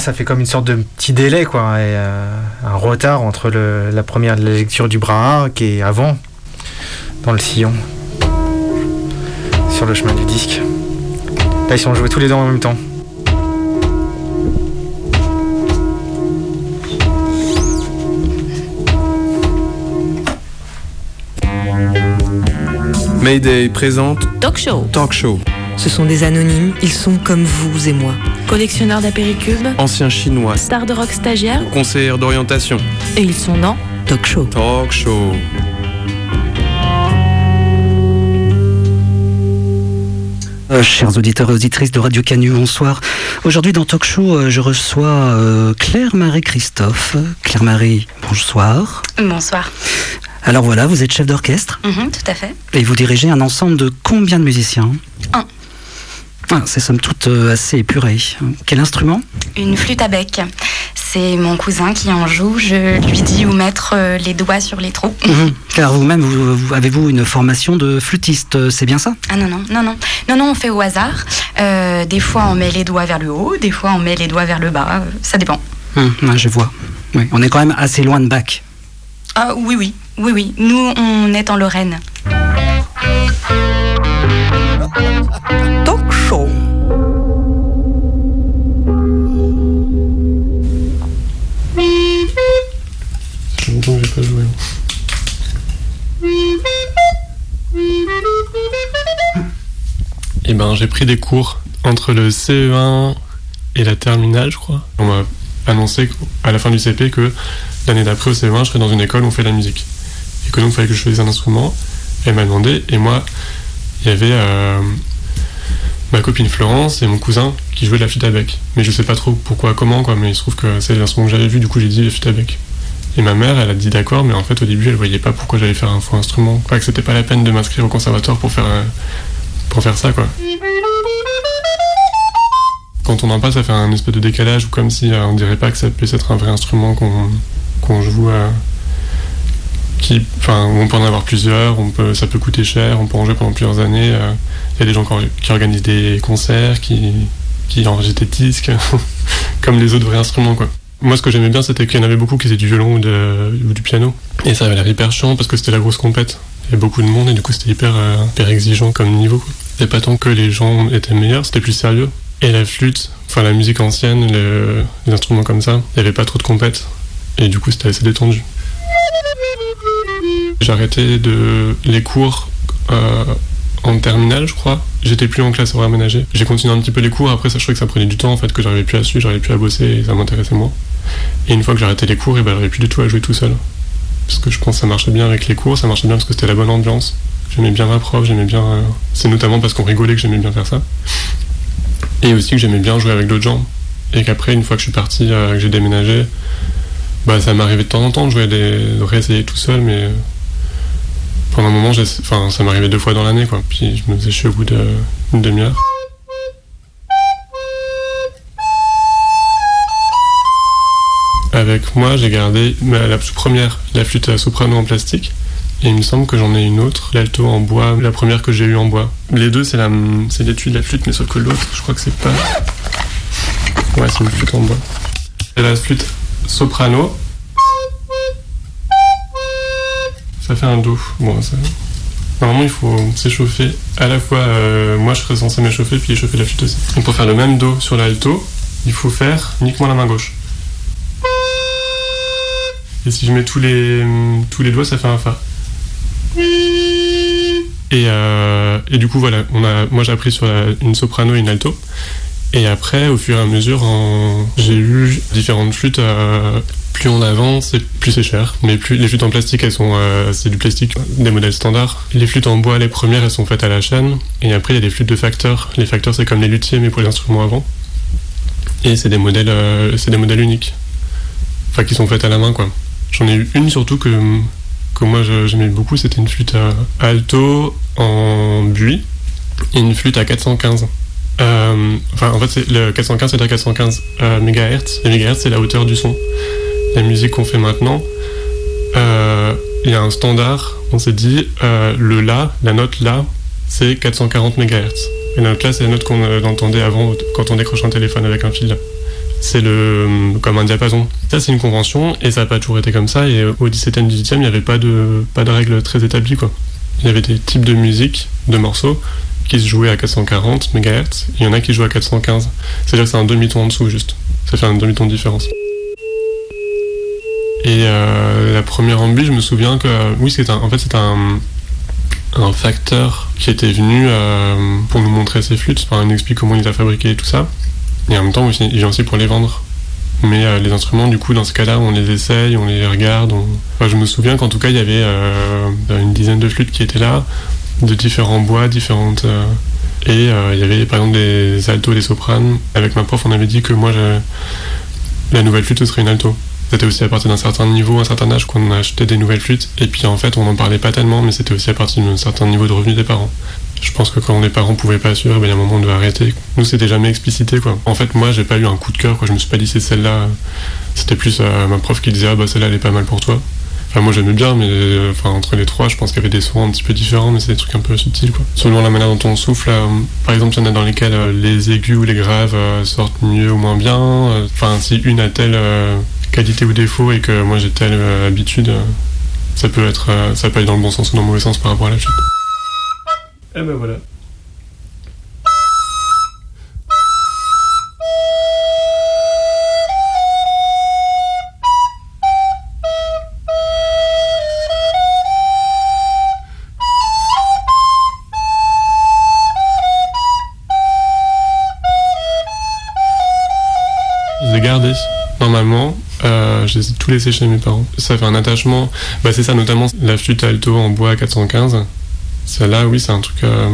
Ça fait comme une sorte de petit délai, quoi, et euh, un retard entre le- la première la lecture du bras A qui est avant, dans le sillon, sur le chemin du disque. Là, ils sont joués tous les deux en même temps.
Mayday présente
Talk show.
Talk Show.
Ce sont des anonymes, ils sont comme vous et moi.
Collectionneurs d'apéricubes,
Ancien chinois,
stars de rock stagiaires,
conseillère d'orientation.
et ils sont dans
Talk show.
Talk Show.
Euh, chers auditeurs et auditrices de Radio Canu, bonsoir. Aujourd'hui dans Talk Show, euh, je reçois euh, Claire-Marie Christophe. Claire-Marie, bonsoir.
Bonsoir.
Alors voilà, vous êtes chef d'orchestre
Mhm, tout à fait.
et vous dirigez un ensemble de combien de musiciens?
Un.
Ah, c'est somme toute euh, assez épuré. Quel instrument?
Une flûte à bec. C'est mon cousin qui en joue. Je lui dis où mettre euh, les doigts sur les trous.
Mhm. Car vous-même, vous, vous- avez-vous une formation de flûtiste, euh, c'est bien ça?
Ah non, non, non, non. Non, non, on fait au hasard. Euh, des fois, on met les doigts vers le haut, des fois, on met les doigts vers le bas. Ça dépend.
Hum, Je vois. Oui, on est quand même assez loin de Bach.
Ah oui, oui. Oui, oui, nous, on est en Lorraine.
Talk show.
Ça fait longtemps que j'ai pas joué. Et ben j'ai pris des cours entre le CE1 et la terminale, je crois. On m'a annoncé à la fin du CP que l'année d'après au CE1, je serais dans une école où on fait de la musique. Et que donc il fallait que je choisisse un instrument. Elle m'a demandé, et moi, il y avait euh, ma copine Florence et mon cousin qui jouaient de la flûte à bec. Mais je sais pas trop pourquoi, comment, quoi, mais il se trouve que c'est l'instrument que j'avais vu, du coup j'ai dit la flûte à bec. Et ma mère, elle a dit d'accord, mais en fait au début elle voyait pas pourquoi j'allais faire un faux instrument. Enfin, que c'était pas la peine de m'inscrire au conservatoire pour faire, euh, pour faire ça, quoi. Quand on en passe, ça fait un espèce de décalage, ou comme si euh, on dirait pas que ça puisse être un vrai instrument qu'on joue. euh, on peut en avoir plusieurs, ça peut coûter cher, on peut en jouer pendant plusieurs années. euh, Il y a des gens qui, or- qui organisent des concerts, qui, qui enregistrent des disques, [LAUGHS] comme les autres vrais instruments. Moi, ce que j'aimais bien, c'était qu'il y en avait beaucoup qui faisaient du violon ou, du piano. Et ça avait l'air hyper chiant parce que c'était la grosse compète. Il y avait beaucoup de monde et du coup, c'était hyper, euh, hyper exigeant comme niveau. Et pas tant que les gens étaient meilleurs, c'était plus sérieux. Et la flûte, enfin la musique ancienne, le- les instruments comme ça, il n'y avait pas trop de compète. Et du coup, c'était assez détendu. J'ai arrêté de les cours euh, en terminale, je crois. J'étais plus en classe horaire aménagée. J'ai continué un petit peu les cours. Après, ça, je trouvais que ça prenait du temps, en fait, que j'arrivais plus à suivre, j'arrivais plus à bosser et ça m'intéressait moins. Et une fois que arrêté les cours, et ben, j'arrivais plus du tout à jouer tout seul. Parce que je pense que ça marchait bien avec les cours, ça marchait bien parce que c'était la bonne ambiance. J'aimais bien ma prof, j'aimais bien. euh, C'est notamment parce qu'on rigolait que j'aimais bien faire ça. Et aussi que j'aimais bien jouer avec d'autres gens. Et qu'après, une fois que je suis parti, euh, que j'ai déménagé, bah, ça m'arrivait de temps en temps de jouer des... de réessayer tout seul, mais pendant un moment, enfin, ça m'arrivait deux fois dans l'année, quoi. Puis je me faisais chier au bout d'une demi-heure. Avec moi, j'ai gardé la première, la flûte soprano en plastique. Et il me semble que j'en ai une autre, l'alto en bois, la première que j'ai eue en bois. Les deux, c'est l'étui de la flûte, mais sauf que l'autre, je crois que c'est pas. Ouais, c'est une flûte en bois. C'est la flûte soprano. Ça fait un do. Bon, ça... Normalement, il faut s'échauffer. À la fois, euh, moi, je serais censé m'échauffer puis échauffer la flûte aussi. Donc, pour faire le même do sur l'alto, il faut faire uniquement la main gauche. Et si je mets tous les, tous les doigts, ça fait un fa. Et, euh, et du coup, voilà, on a, moi j'ai appris sur une soprano et une alto. Et après, au fur et à mesure, j'ai eu différentes flûtes. euh, plus on avance, plus c'est cher. Mais plus les flûtes en plastique, elles sont, euh, c'est du plastique, des modèles standards. Les flûtes en bois, les premières, elles sont faites à la chaîne. Et après, il y a des flûtes de facteurs. Les facteurs, c'est comme les luthiers, mais pour les instruments avant. Et c'est des modèles, euh, c'est des modèles uniques. Enfin, qui sont faites à la main, quoi. J'en ai eu une surtout que, que moi j'aimais beaucoup, c'était une flûte à alto en buis et une flûte à 415. Euh, enfin, en fait, c'est le 415, c'est-à-dire 415 euh, MHz. Les MHz, c'est la hauteur du son. La musique qu'on fait maintenant, euh, il y a un standard. On s'est dit, euh, le La, la note La, c'est 440 MHz. Et la note La, c'est la note qu'on entendait avant quand on décroche un téléphone avec un fil. C'est le comme un diapason. Ça, c'est une convention et ça n'a pas toujours été comme ça. Et au 17e, 18e, il n'y avait pas de, pas de règles très établies. Il y avait des types de musique, de morceaux, qui se jouaient à 440 MHz. Il y en a qui jouent à 415. C'est-à-dire que c'est un demi-ton en dessous, juste. Ça fait un demi-ton de différence. Et euh, la première ambi, je me souviens que oui, un- en fait c'était un, un facteur qui était venu euh, pour nous montrer ses flûtes. Enfin, il nous explique comment il les a fabriquées et tout ça. Et en même temps, il vient aussi pour les vendre. Mais euh, les instruments, du coup, dans ce cas-là, on les essaye, on les regarde. je me souviens qu'en tout cas, il y avait une dizaine de flûtes qui étaient là, de différents bois, différentes. euh, et euh, il y avait par exemple des altos, des sopranes. Avec ma prof, on avait dit que moi, la nouvelle flûte, ce serait une alto. C'était aussi à partir d'un certain niveau, un certain âge qu'on achetait des nouvelles flûtes. Et puis en fait, on n'en parlait pas tellement, mais c'était aussi à partir d'un certain niveau de revenu des parents. Je pense que quand les parents pouvaient pas suivre, ben, il y a un moment on devait arrêter. Nous, c'était jamais explicité, quoi. En fait, moi, j'ai pas eu un coup de cœur, quoi. Je me suis pas dit c'est celle-là. C'était plus euh, ma prof qui disait ah bah celle-là elle est pas mal pour toi. Moi j'aimais bien, mais euh, enfin, entre les trois, je pense qu'il y avait des sons un petit peu différents, mais c'est des trucs un peu subtils, quoi. Selon la manière dont on souffle, euh, par exemple, il y en a dans lesquels euh, les aigus ou les graves sortent mieux ou moins bien. Enfin, si une a telle qualité ou défaut et que moi j'ai telle habitude, ça peut être, ça peut aller dans le bon sens ou dans le mauvais sens par rapport à la flûte. Et ben voilà. Tous laissés chez mes parents. Ça fait un attachement. Bah, c'est ça, notamment la flûte alto en bois 415. Celle-là, oui, c'est un truc. euh,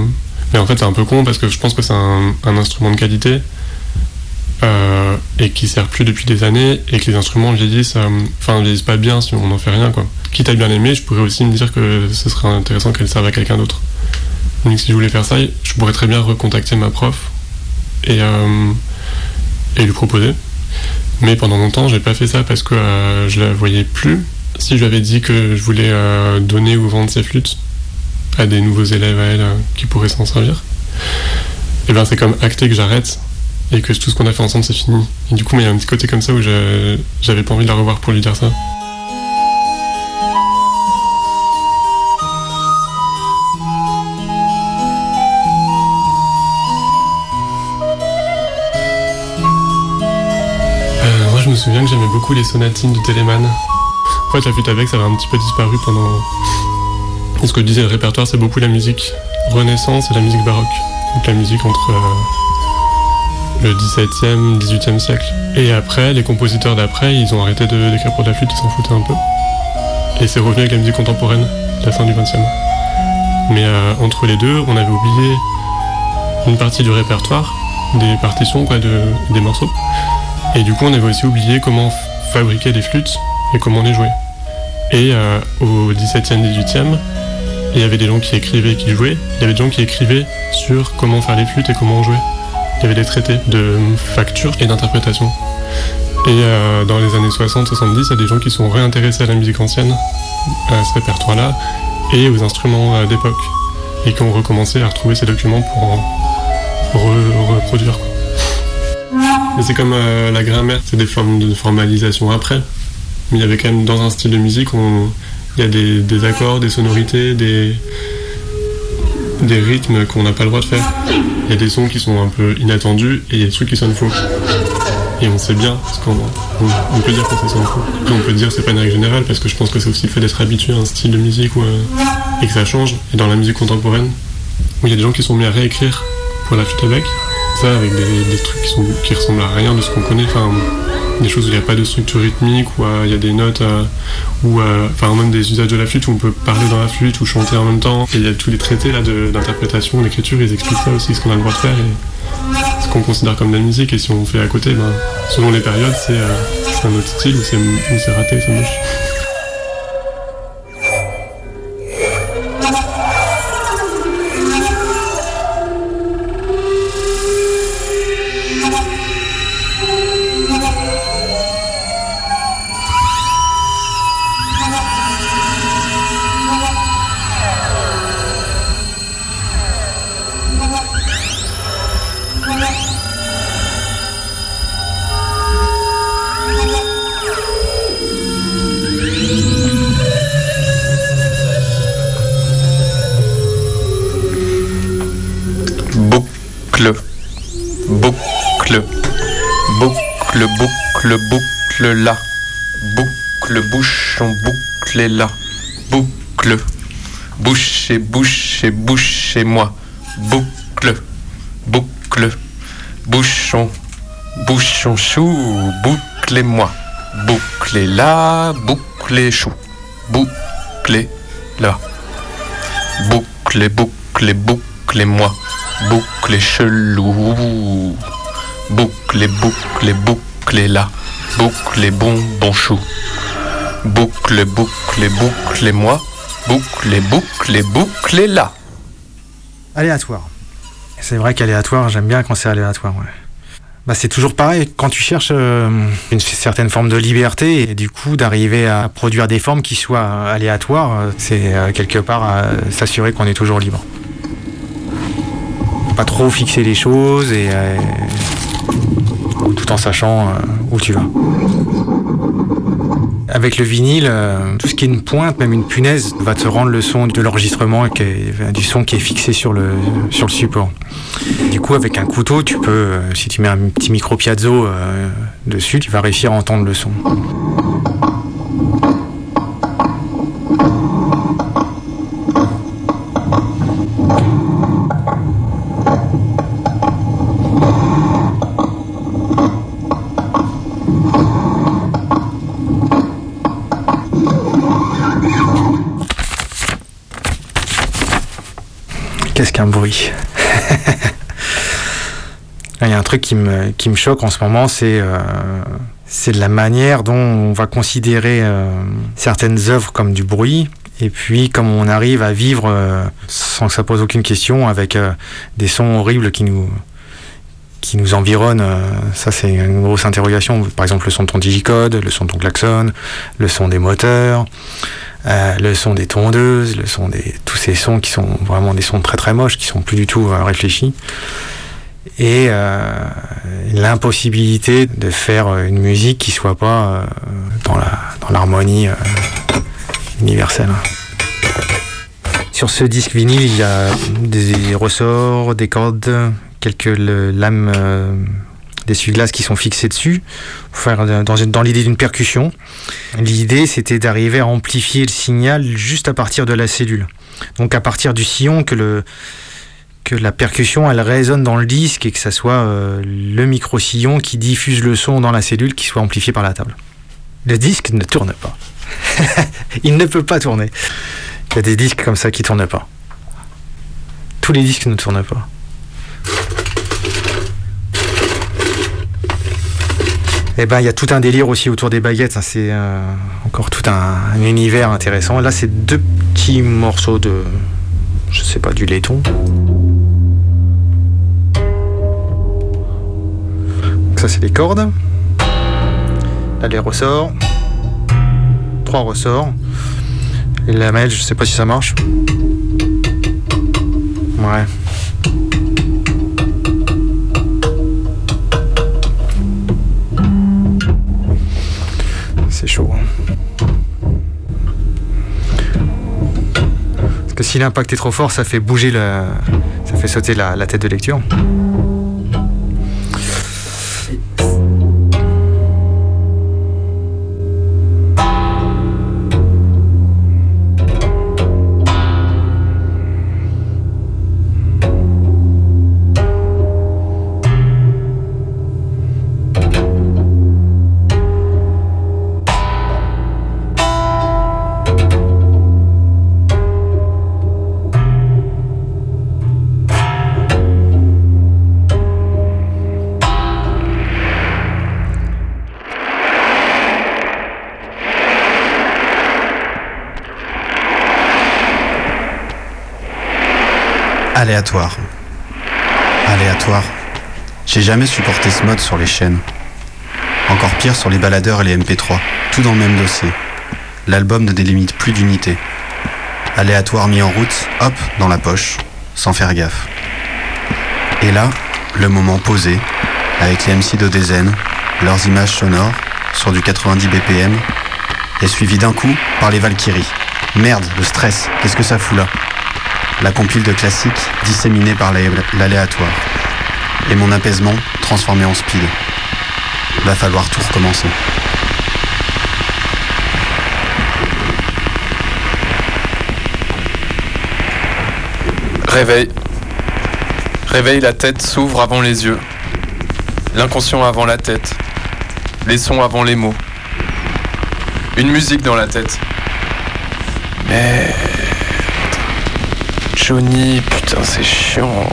Mais en fait, c'est un peu con parce que je pense que c'est un, instrument de qualité euh, et qui sert plus depuis des années et que les instruments vieillissent. euh, Enfin, vieillissent pas bien si on n'en fait rien, quoi. Quitte à bien l'aimer, je pourrais aussi me dire que ce serait intéressant qu'elle serve à quelqu'un d'autre. Donc, si je voulais faire ça, je pourrais très bien recontacter ma prof et, et lui proposer. Mais pendant longtemps, j'ai pas fait ça parce que euh, je la voyais plus. Si je lui avais dit que je voulais euh, donner ou vendre ses flûtes à des nouveaux élèves à elle euh, qui pourraient s'en servir, et ben c'est comme acté que j'arrête et que tout ce qu'on a fait ensemble c'est fini. Et du coup, il y a un petit côté comme ça où j'avais pas envie de la revoir pour lui dire ça. Je me souviens que j'aimais beaucoup les sonatines de Telemann. En fait, la flûte avec, ça avait un petit peu disparu pendant. Ce que je disais, le répertoire, c'est beaucoup la musique Renaissance et la musique baroque. Donc la musique entre euh, le 17e, 18e siècle. Et après, les compositeurs d'après, ils ont arrêté d'écrire pour la flûte, ils s'en foutaient un peu. Et c'est revenu avec la musique contemporaine, la fin du 20e. Mais euh, entre les deux, on avait oublié une partie du répertoire, des partitions, quoi, de, des morceaux. Et du coup, on avait aussi oublié comment fabriquer des flûtes et comment les jouer. Et euh, au 17e, 18e, il y avait des gens qui écrivaient et qui jouaient. Il y avait des gens qui écrivaient sur comment faire les flûtes et comment jouer. Il y avait des traités de facture et d'interprétation. Et euh, dans les années 60-70, il y a des gens qui sont réintéressés à la musique ancienne, à ce répertoire-là, et aux instruments euh, d'époque. Et qui ont recommencé à retrouver ces documents pour en re- reproduire. C'est comme euh, la grammaire, c'est des formes de formalisation après. Mais il y avait quand même dans un style de musique, on- il y a des, accords, des sonorités, des, rythmes qu'on n'a pas le droit de faire. Il y a des sons qui sont un peu inattendus et il y a des trucs qui sonnent faux. Et on sait bien, parce qu'on on, peut dire quand ça sonne faux. Et on peut dire que c'est pas une règle générale parce que je pense que c'est aussi le fait d'être habitué à un style de musique ou, euh, et que ça change. Et dans la musique contemporaine, où il y a des gens qui sont mis à réécrire pour la flûte avec, ça avec des, trucs qui, ressemblent à rien de ce qu'on connaît, enfin des choses où il n'y a pas de structure rythmique, où il y a des notes, euh, ou enfin même des usages de la flûte où on peut parler dans la flûte ou chanter en même temps. Et il y a tous les traités là d'interprétation, d'écriture, ils expliquent ça aussi, ce qu'on a le droit de faire et ce qu'on considère comme de la musique. Et si on fait à côté, ben, selon les périodes, c'est euh, c'est un autre style ou c'est raté, c'est moche.
Boucle, boucle, boucle, boucle là, boucle, bouchon, boucle là, boucle, bouchez, bouchez, bouchez-moi, boucle, boucle, bouchon, bouchon chou, bouclez-moi, bouclez là, bouclez chou, bouclez là, bouclez, bouclez, bouclez-moi, bouclez chelou, bouclez, bouclez, bouclez là, bouclez bonbon chou, bouclez, bouclez, bouclez-moi, bouclez, bouclez, bouclez là.
Aléatoire. C'est vrai qu'aléatoire, j'aime bien quand c'est aléatoire. ouais. Bah, c'est toujours pareil, quand tu cherches euh, une certaine forme de liberté et du coup d'arriver à produire des formes qui soient euh, aléatoires, euh, c'est quelque part s'assurer qu'on est toujours libre. Pas trop fixer les choses et tout en sachant euh, où tu vas.
Avec le vinyle, euh, tout ce qui est une pointe, même une punaise, va te rendre le son de l'enregistrement, du son qui est fixé sur le, support. Du coup, avec un couteau, tu peux, euh, si tu mets un petit micro piazzo dessus, tu vas réussir à entendre le son. Qu'est-ce qu'un bruit Il y a un truc qui me, choque en ce moment, c'est euh, c'est la manière dont on va considérer euh, certaines œuvres comme du bruit, et puis comme on arrive à vivre euh, sans que ça pose aucune question, avec euh, des sons horribles qui nous, qui environnent. euh, ça, c'est une grosse interrogation. Par exemple, le son de ton digicode, le son de ton klaxon, le son des moteurs. Euh, le son des tondeuses, le son des tous ces sons qui sont vraiment des sons très très moches, qui sont plus du tout euh, réfléchis, et euh, l'impossibilité de faire euh, une musique qui soit pas euh, dans l'harmonie universelle. Sur ce disque vinyle, il y a des ressorts, des cordes, quelques lames d'essuie-glace qui sont fixées dessus, faire dans l'idée d'une percussion. L'idée, c'était d'arriver à amplifier le signal juste à partir de la cellule. Donc à partir du sillon, que, le, que la percussion, elle résonne dans le disque et que ça soit euh, le micro-sillon qui diffuse le son dans la cellule qui soit amplifié par la table. Le disque ne tourne pas. [LAUGHS] Il ne peut pas tourner. Il y a des disques comme ça qui tournent pas. Tous les disques ne tournent pas. Eh ben, il y a tout un délire aussi autour des baguettes. hein. C'est euh, encore tout un, un univers intéressant. Là, c'est deux petits morceaux de, je sais pas, du laiton. Ça, c'est les cordes. Là, les ressorts. Trois ressorts. Et la lamelle, je sais pas si ça marche. Ouais. C'est chaud. Parce que si l'impact est trop fort, ça fait bouger le. ça fait sauter la tête de lecture.
Aléatoire. Aléatoire. J'ai jamais supporté ce mode sur les chaînes. Encore pire sur les baladeurs et les MP3. Tout dans le même dossier. L'album ne délimite plus d'unité. Aléatoire mis en route, hop, dans la poche, sans faire gaffe. Et là, le moment posé, avec les MC d'Odezen, leurs images sonores, sur du 90 BPM, est suivi d'un coup par les Valkyries. Merde, le stress, qu'est-ce que ça fout là? La compile de classiques disséminée par l'alé- l'aléatoire. Et mon apaisement transformé en speed. Va falloir tout recommencer.
Réveil. Réveil, la tête s'ouvre avant les yeux. L'inconscient avant la tête. Les sons avant les mots. Une musique dans la tête. Merde. Johnny, putain, c'est chiant.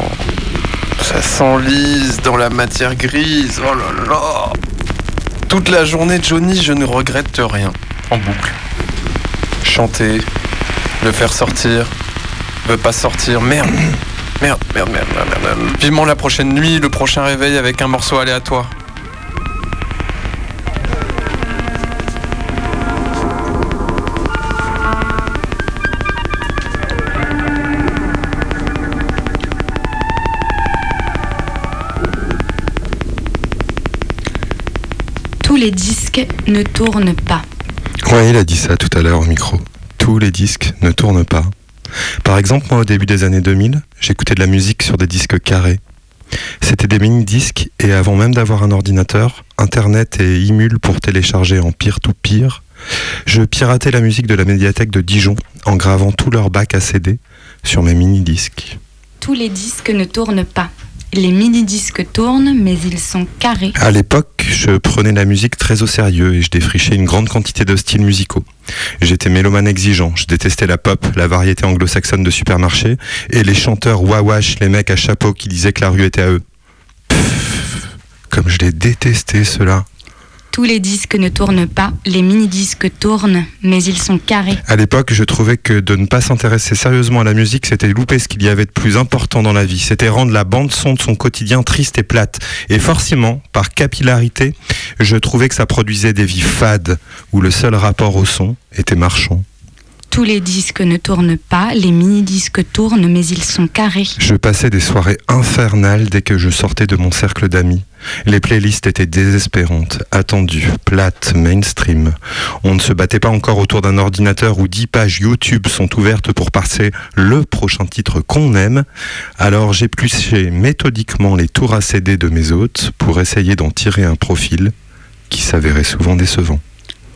Ça s'enlise dans la matière grise. Oh là là. Toute la journée, Johnny, je ne regrette rien. En boucle. Chanter, le faire sortir, veut pas sortir. Merde. Merde, merde, merde, merde, merde. Vivement la prochaine nuit, le prochain réveil avec un morceau aléatoire.
Les disques ne tournent pas.
Ouais, il a dit ça tout à l'heure au micro. Tous les disques ne tournent pas. Par exemple, moi, au début des années 2000, j'écoutais de la musique sur des disques carrés. C'était des mini-disques et avant même d'avoir un ordinateur, Internet et Imul pour télécharger en peer-to-peer, je piratais la musique de la médiathèque de Dijon en gravant tout leur bac à CD sur mes mini-disques.
Tous les disques ne tournent pas. Les mini-disques tournent, mais ils sont carrés.
À l'époque, je prenais la musique très au sérieux et je défrichais une grande quantité de styles musicaux. J'étais mélomane exigeant, je détestais la pop, la variété anglo-saxonne de supermarché et les chanteurs wawash, les mecs à chapeau qui disaient que la rue était à eux. Pfff, comme je les détestais ceux-là.
Tous les disques ne tournent pas, les mini-disques tournent, mais ils sont carrés.
À l'époque, je trouvais que de ne pas s'intéresser sérieusement à la musique, c'était louper ce qu'il y avait de plus important dans la vie. C'était rendre la bande-son de son quotidien triste et plate. Et forcément, par capillarité, je trouvais que ça produisait des vies fades, où le seul rapport au son était marchand.
Tous les disques ne tournent pas, les mini-disques tournent, mais ils sont carrés.
Je passais des soirées infernales dès que je sortais de mon cercle d'amis. Les playlists étaient désespérantes, attendues, plates, mainstream. On ne se battait pas encore autour d'un ordinateur où 10 pages YouTube sont ouvertes pour passer le prochain titre qu'on aime. Alors j'épluchais méthodiquement les tours à CD de mes hôtes pour essayer d'en tirer un profil qui s'avérait souvent décevant.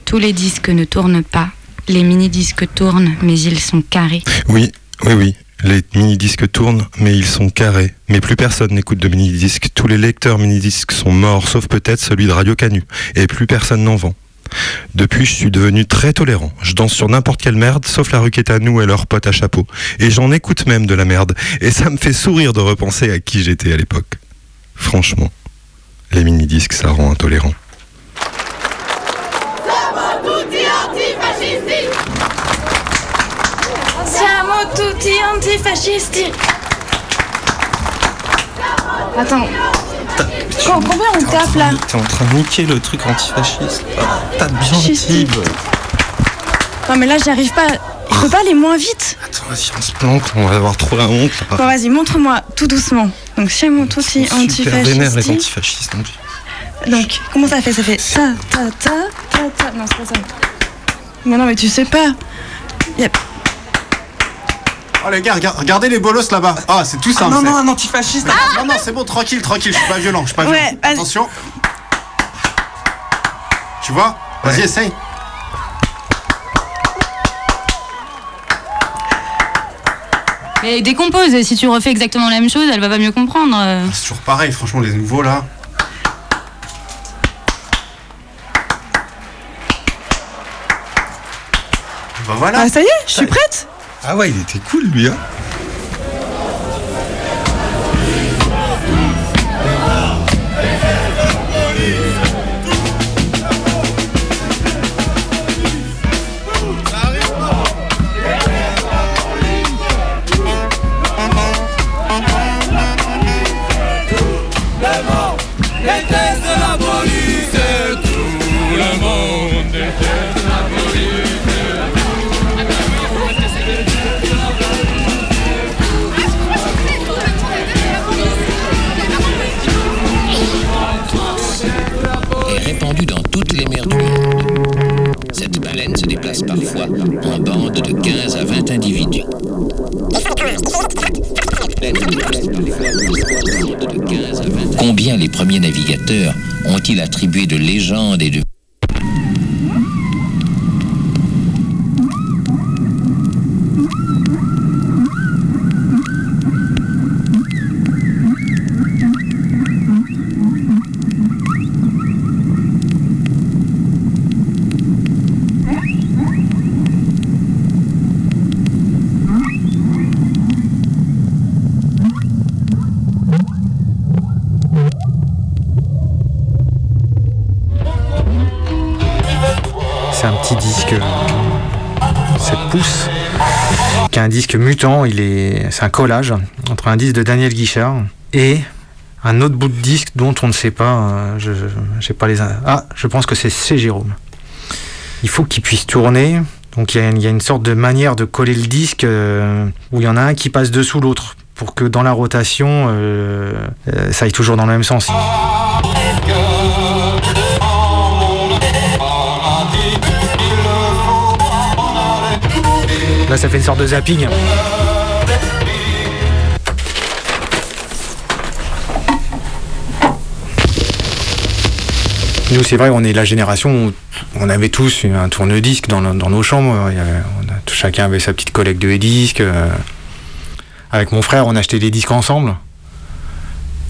Tous les disques ne tournent pas, les mini-disques tournent, mais ils sont carrés.
Oui, oui, oui. Les mini-disques tournent, mais ils sont carrés. Mais plus personne n'écoute de mini-disques. Tous les lecteurs mini-disques sont morts, sauf peut-être celui de Radio Canu. Et plus personne n'en vend. Depuis, je suis devenu très tolérant. Je danse sur n'importe quelle merde, sauf la est à nous et leurs potes à chapeau. Et j'en écoute même de la merde. Et ça me fait sourire de repenser à qui j'étais à l'époque. Franchement, les mini-disques, ça rend intolérant.
Tutti antifascisti. Attends. Com- combien on tape là
T'es en train de niquer le truc antifasciste. Ah, Tape bien. Tib.
Non mais là j'y arrive pas. Il faut pas aller moins vite.
Attends, vas-y, on se planque, on va avoir trop la honte. là.
Bon vas-y, montre-moi tout doucement. Donc siamo tutti
Super vénère les antifascistes. donc.
Donc comment ça fait? Ça fait ta ta ta ta ta. Non c'est pas ça. Mais non mais tu sais pas. Y a-
Oh les gars, regard- regardez les bolos là-bas. Ah, c'est tout simple.
non,
c'est-
non, un antifasciste.
Non, non, c'est bon, tranquille, tranquille, je suis pas violent, je suis pas
Ouais,
violent.
vas-y.
Attention. Tu vois Vas-y, essaye.
Mais décompose, si tu refais exactement la même chose, elle va pas mieux comprendre. euh.
C'est toujours pareil, franchement, les nouveaux là. Bah voilà.
Ah ça y est, je suis prête.
Ah ouais, il était cool lui. Hein.
Attribué de
mutant. Il est, c'est un collage entre un disque de Daniel Guichard et un autre bout de disque dont on ne sait pas. euh, je, je- pas les. Ah, je pense que c'est C. Jérôme. Il faut qu'il puisse tourner. Donc il y, a une- sorte de manière de coller le disque euh, où il y en a un qui passe dessous l'autre pour que dans la rotation, euh, ça aille toujours dans le même sens. Là, ça fait une sorte de zapping. Nous, c'est vrai, on est la génération où on avait tous un tourne-disque dans, nos chambres. Chacun avait sa petite collecte de disques. euh. Avec mon frère, on achetait des disques ensemble.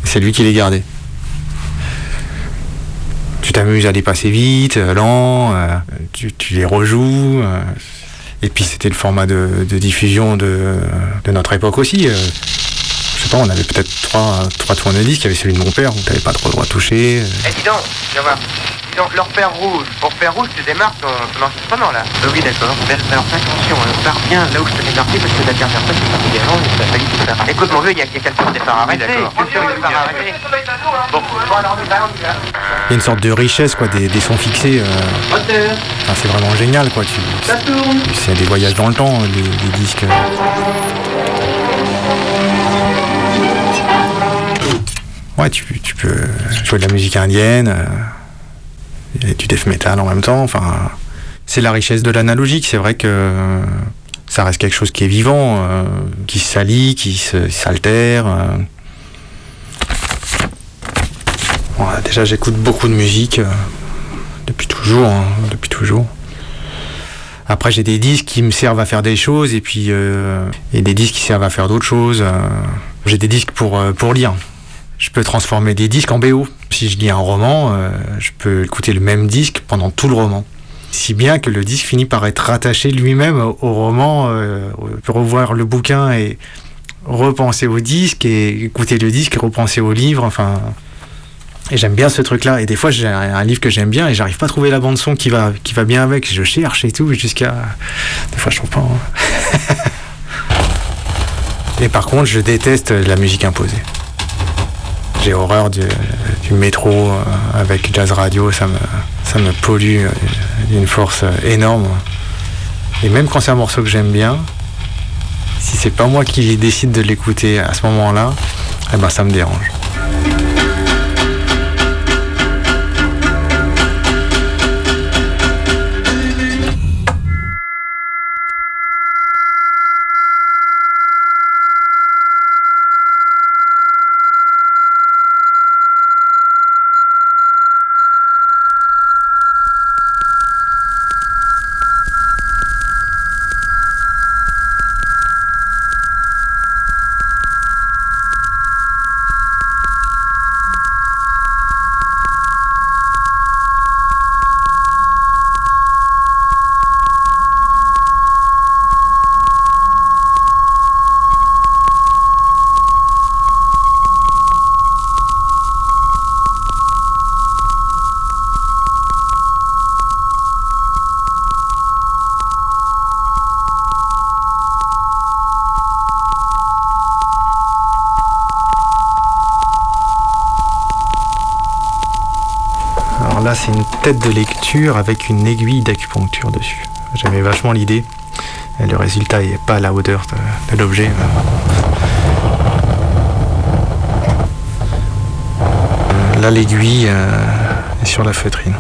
C'est lui qui les gardait. Tu t'amuses à les passer vite, euh, lent, euh, tu, les rejoues. Et puis c'était le format de, diffusion de, notre époque aussi. euh. je sais pas, on avait peut-être trois, trois tourne-disques. Il y avait celui de mon père où t'avais pas trop le droit de toucher. euh.
Eh. Fer rouge. Pour fer rouge, tu démarres ton, ton enregistrement, là. Euh, oui, d'accord. Alors, fais attention, hein. pars bien là où je te l'ai marqué, parce que la dernière fois, c'est parti avant, et ça a failli tout faire. Écoute, mon vieux, il y a, il y a quelqu'un des phares arrêtés.
d'accord.
Bien sûr, il y a des. Bon.
Il y une sorte de richesse, quoi, des, des sons fixés. euh. Enfin, c'est vraiment génial, quoi. Tu,
ça tourne.
c'est des voyages dans le temps, les, les disques. Ouais, tu, tu peux jouer de la musique indienne, euh, et du death metal en même temps. C'est la richesse de l'analogique. C'est vrai que ça reste quelque chose qui est vivant, euh, qui salit, qui s'altère. euh. Déjà, j'écoute beaucoup de musique euh, depuis toujours, hein, depuis toujours. Après, j'ai des disques qui me servent à faire des choses et puis et des disques qui servent à faire d'autres choses. J'ai des disques pour lire. Je peux transformer des disques en BO. Si je lis un roman, euh, je peux écouter le même disque pendant tout le roman. Si bien que le disque finit par être rattaché lui-même au, roman, euh, revoir le bouquin et repenser au disque et écouter le disque et repenser au livre. Enfin, et j'aime bien ce truc-là. Et des fois, j'ai un, un livre que j'aime bien et j'arrive pas à trouver la bande son qui va, qui va bien avec. Je cherche et tout jusqu'à. Des fois, je trouve pas. hein. [LAUGHS] et par contre, je déteste la musique imposée. J'ai horreur du, métro euh, avec jazz radio. Ça me, ça me pollue euh, d'une force euh, énorme. Et même quand c'est un morceau que j'aime bien, si c'est pas moi qui décide de l'écouter à ce moment-là, eh ben ça me dérange. C'est une tête de lecture avec une aiguille d'acupuncture dessus. J'aimais vachement l'idée. Le résultat n'est pas à la hauteur de, l'objet. Là, l'aiguille euh, est sur la feutrine.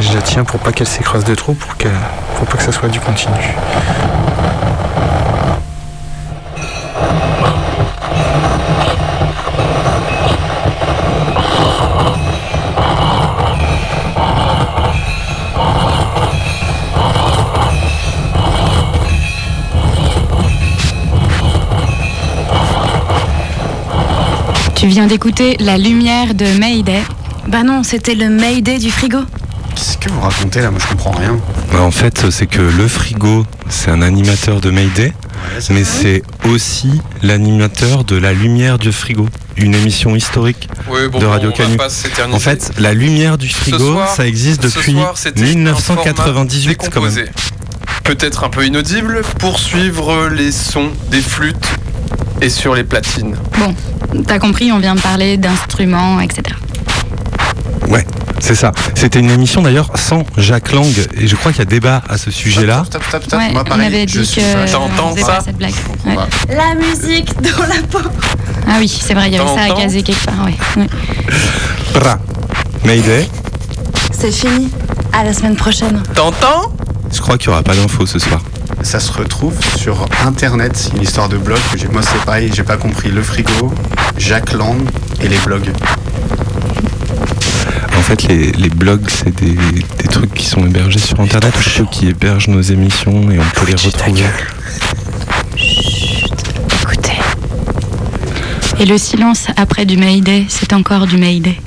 Je la tiens pour pas qu'elle s'écrase de trop, pour, que, pour pas que ça soit du continu.
Tu viens d'écouter La lumière de Mayday. Bah non, c'était le Mayday du frigo.
Qu'est-ce que vous racontez là? Moi je comprends rien.
Bah, en fait, c'est que le frigo, c'est un animateur de Mayday, mais c'est aussi l'animateur de La Lumière du frigo, une émission historique
Oui, bon,
de Radio Canu. En fait, La Lumière du frigo,
soir-
ça existe depuis
soir, c'était un
1998
format
quand même.
décomposé. Peut-être un peu inaudible pour suivre les sons des flûtes et sur les platines.
Bon, t'as compris, on vient de parler d'instruments, etc.
Ouais, c'est ça. C'était une émission d'ailleurs sans Jacques Lang, et je crois qu'il y a débat à ce sujet-là.
Stop, stop, stop.
Ouais,
Moi
on
pareil,
avait
je
dit
suis
que on
ça
pas cette blague. Ouais.
La musique dans la peau.
Ah oui, c'est vrai, il y avait ça à caser quelque part. Ouais. Ouais.
Bra. Mayday.
C'est fini. À la semaine prochaine.
T'entends?
Je crois qu'il n'y aura pas d'infos ce soir.
Ça se retrouve sur internet, une histoire de blog que j'ai. Moi, c'est pareil, j'ai pas compris. Le frigo, Jacques Land et les blogs.
En fait, les, les blogs, c'est des, des trucs qui sont hébergés sur internet, ceux qui hébergent nos émissions et on peut les retrouver.
Écoutez. Et le silence après du Mayday, c'est encore du Mayday.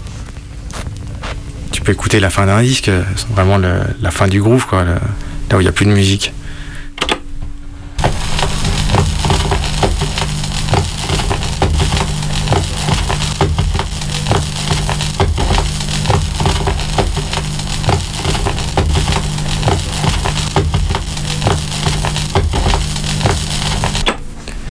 Tu peux écouter la fin d'un disque, c'est vraiment le- la fin du groove, quoi, le- là où il n'y a plus de musique.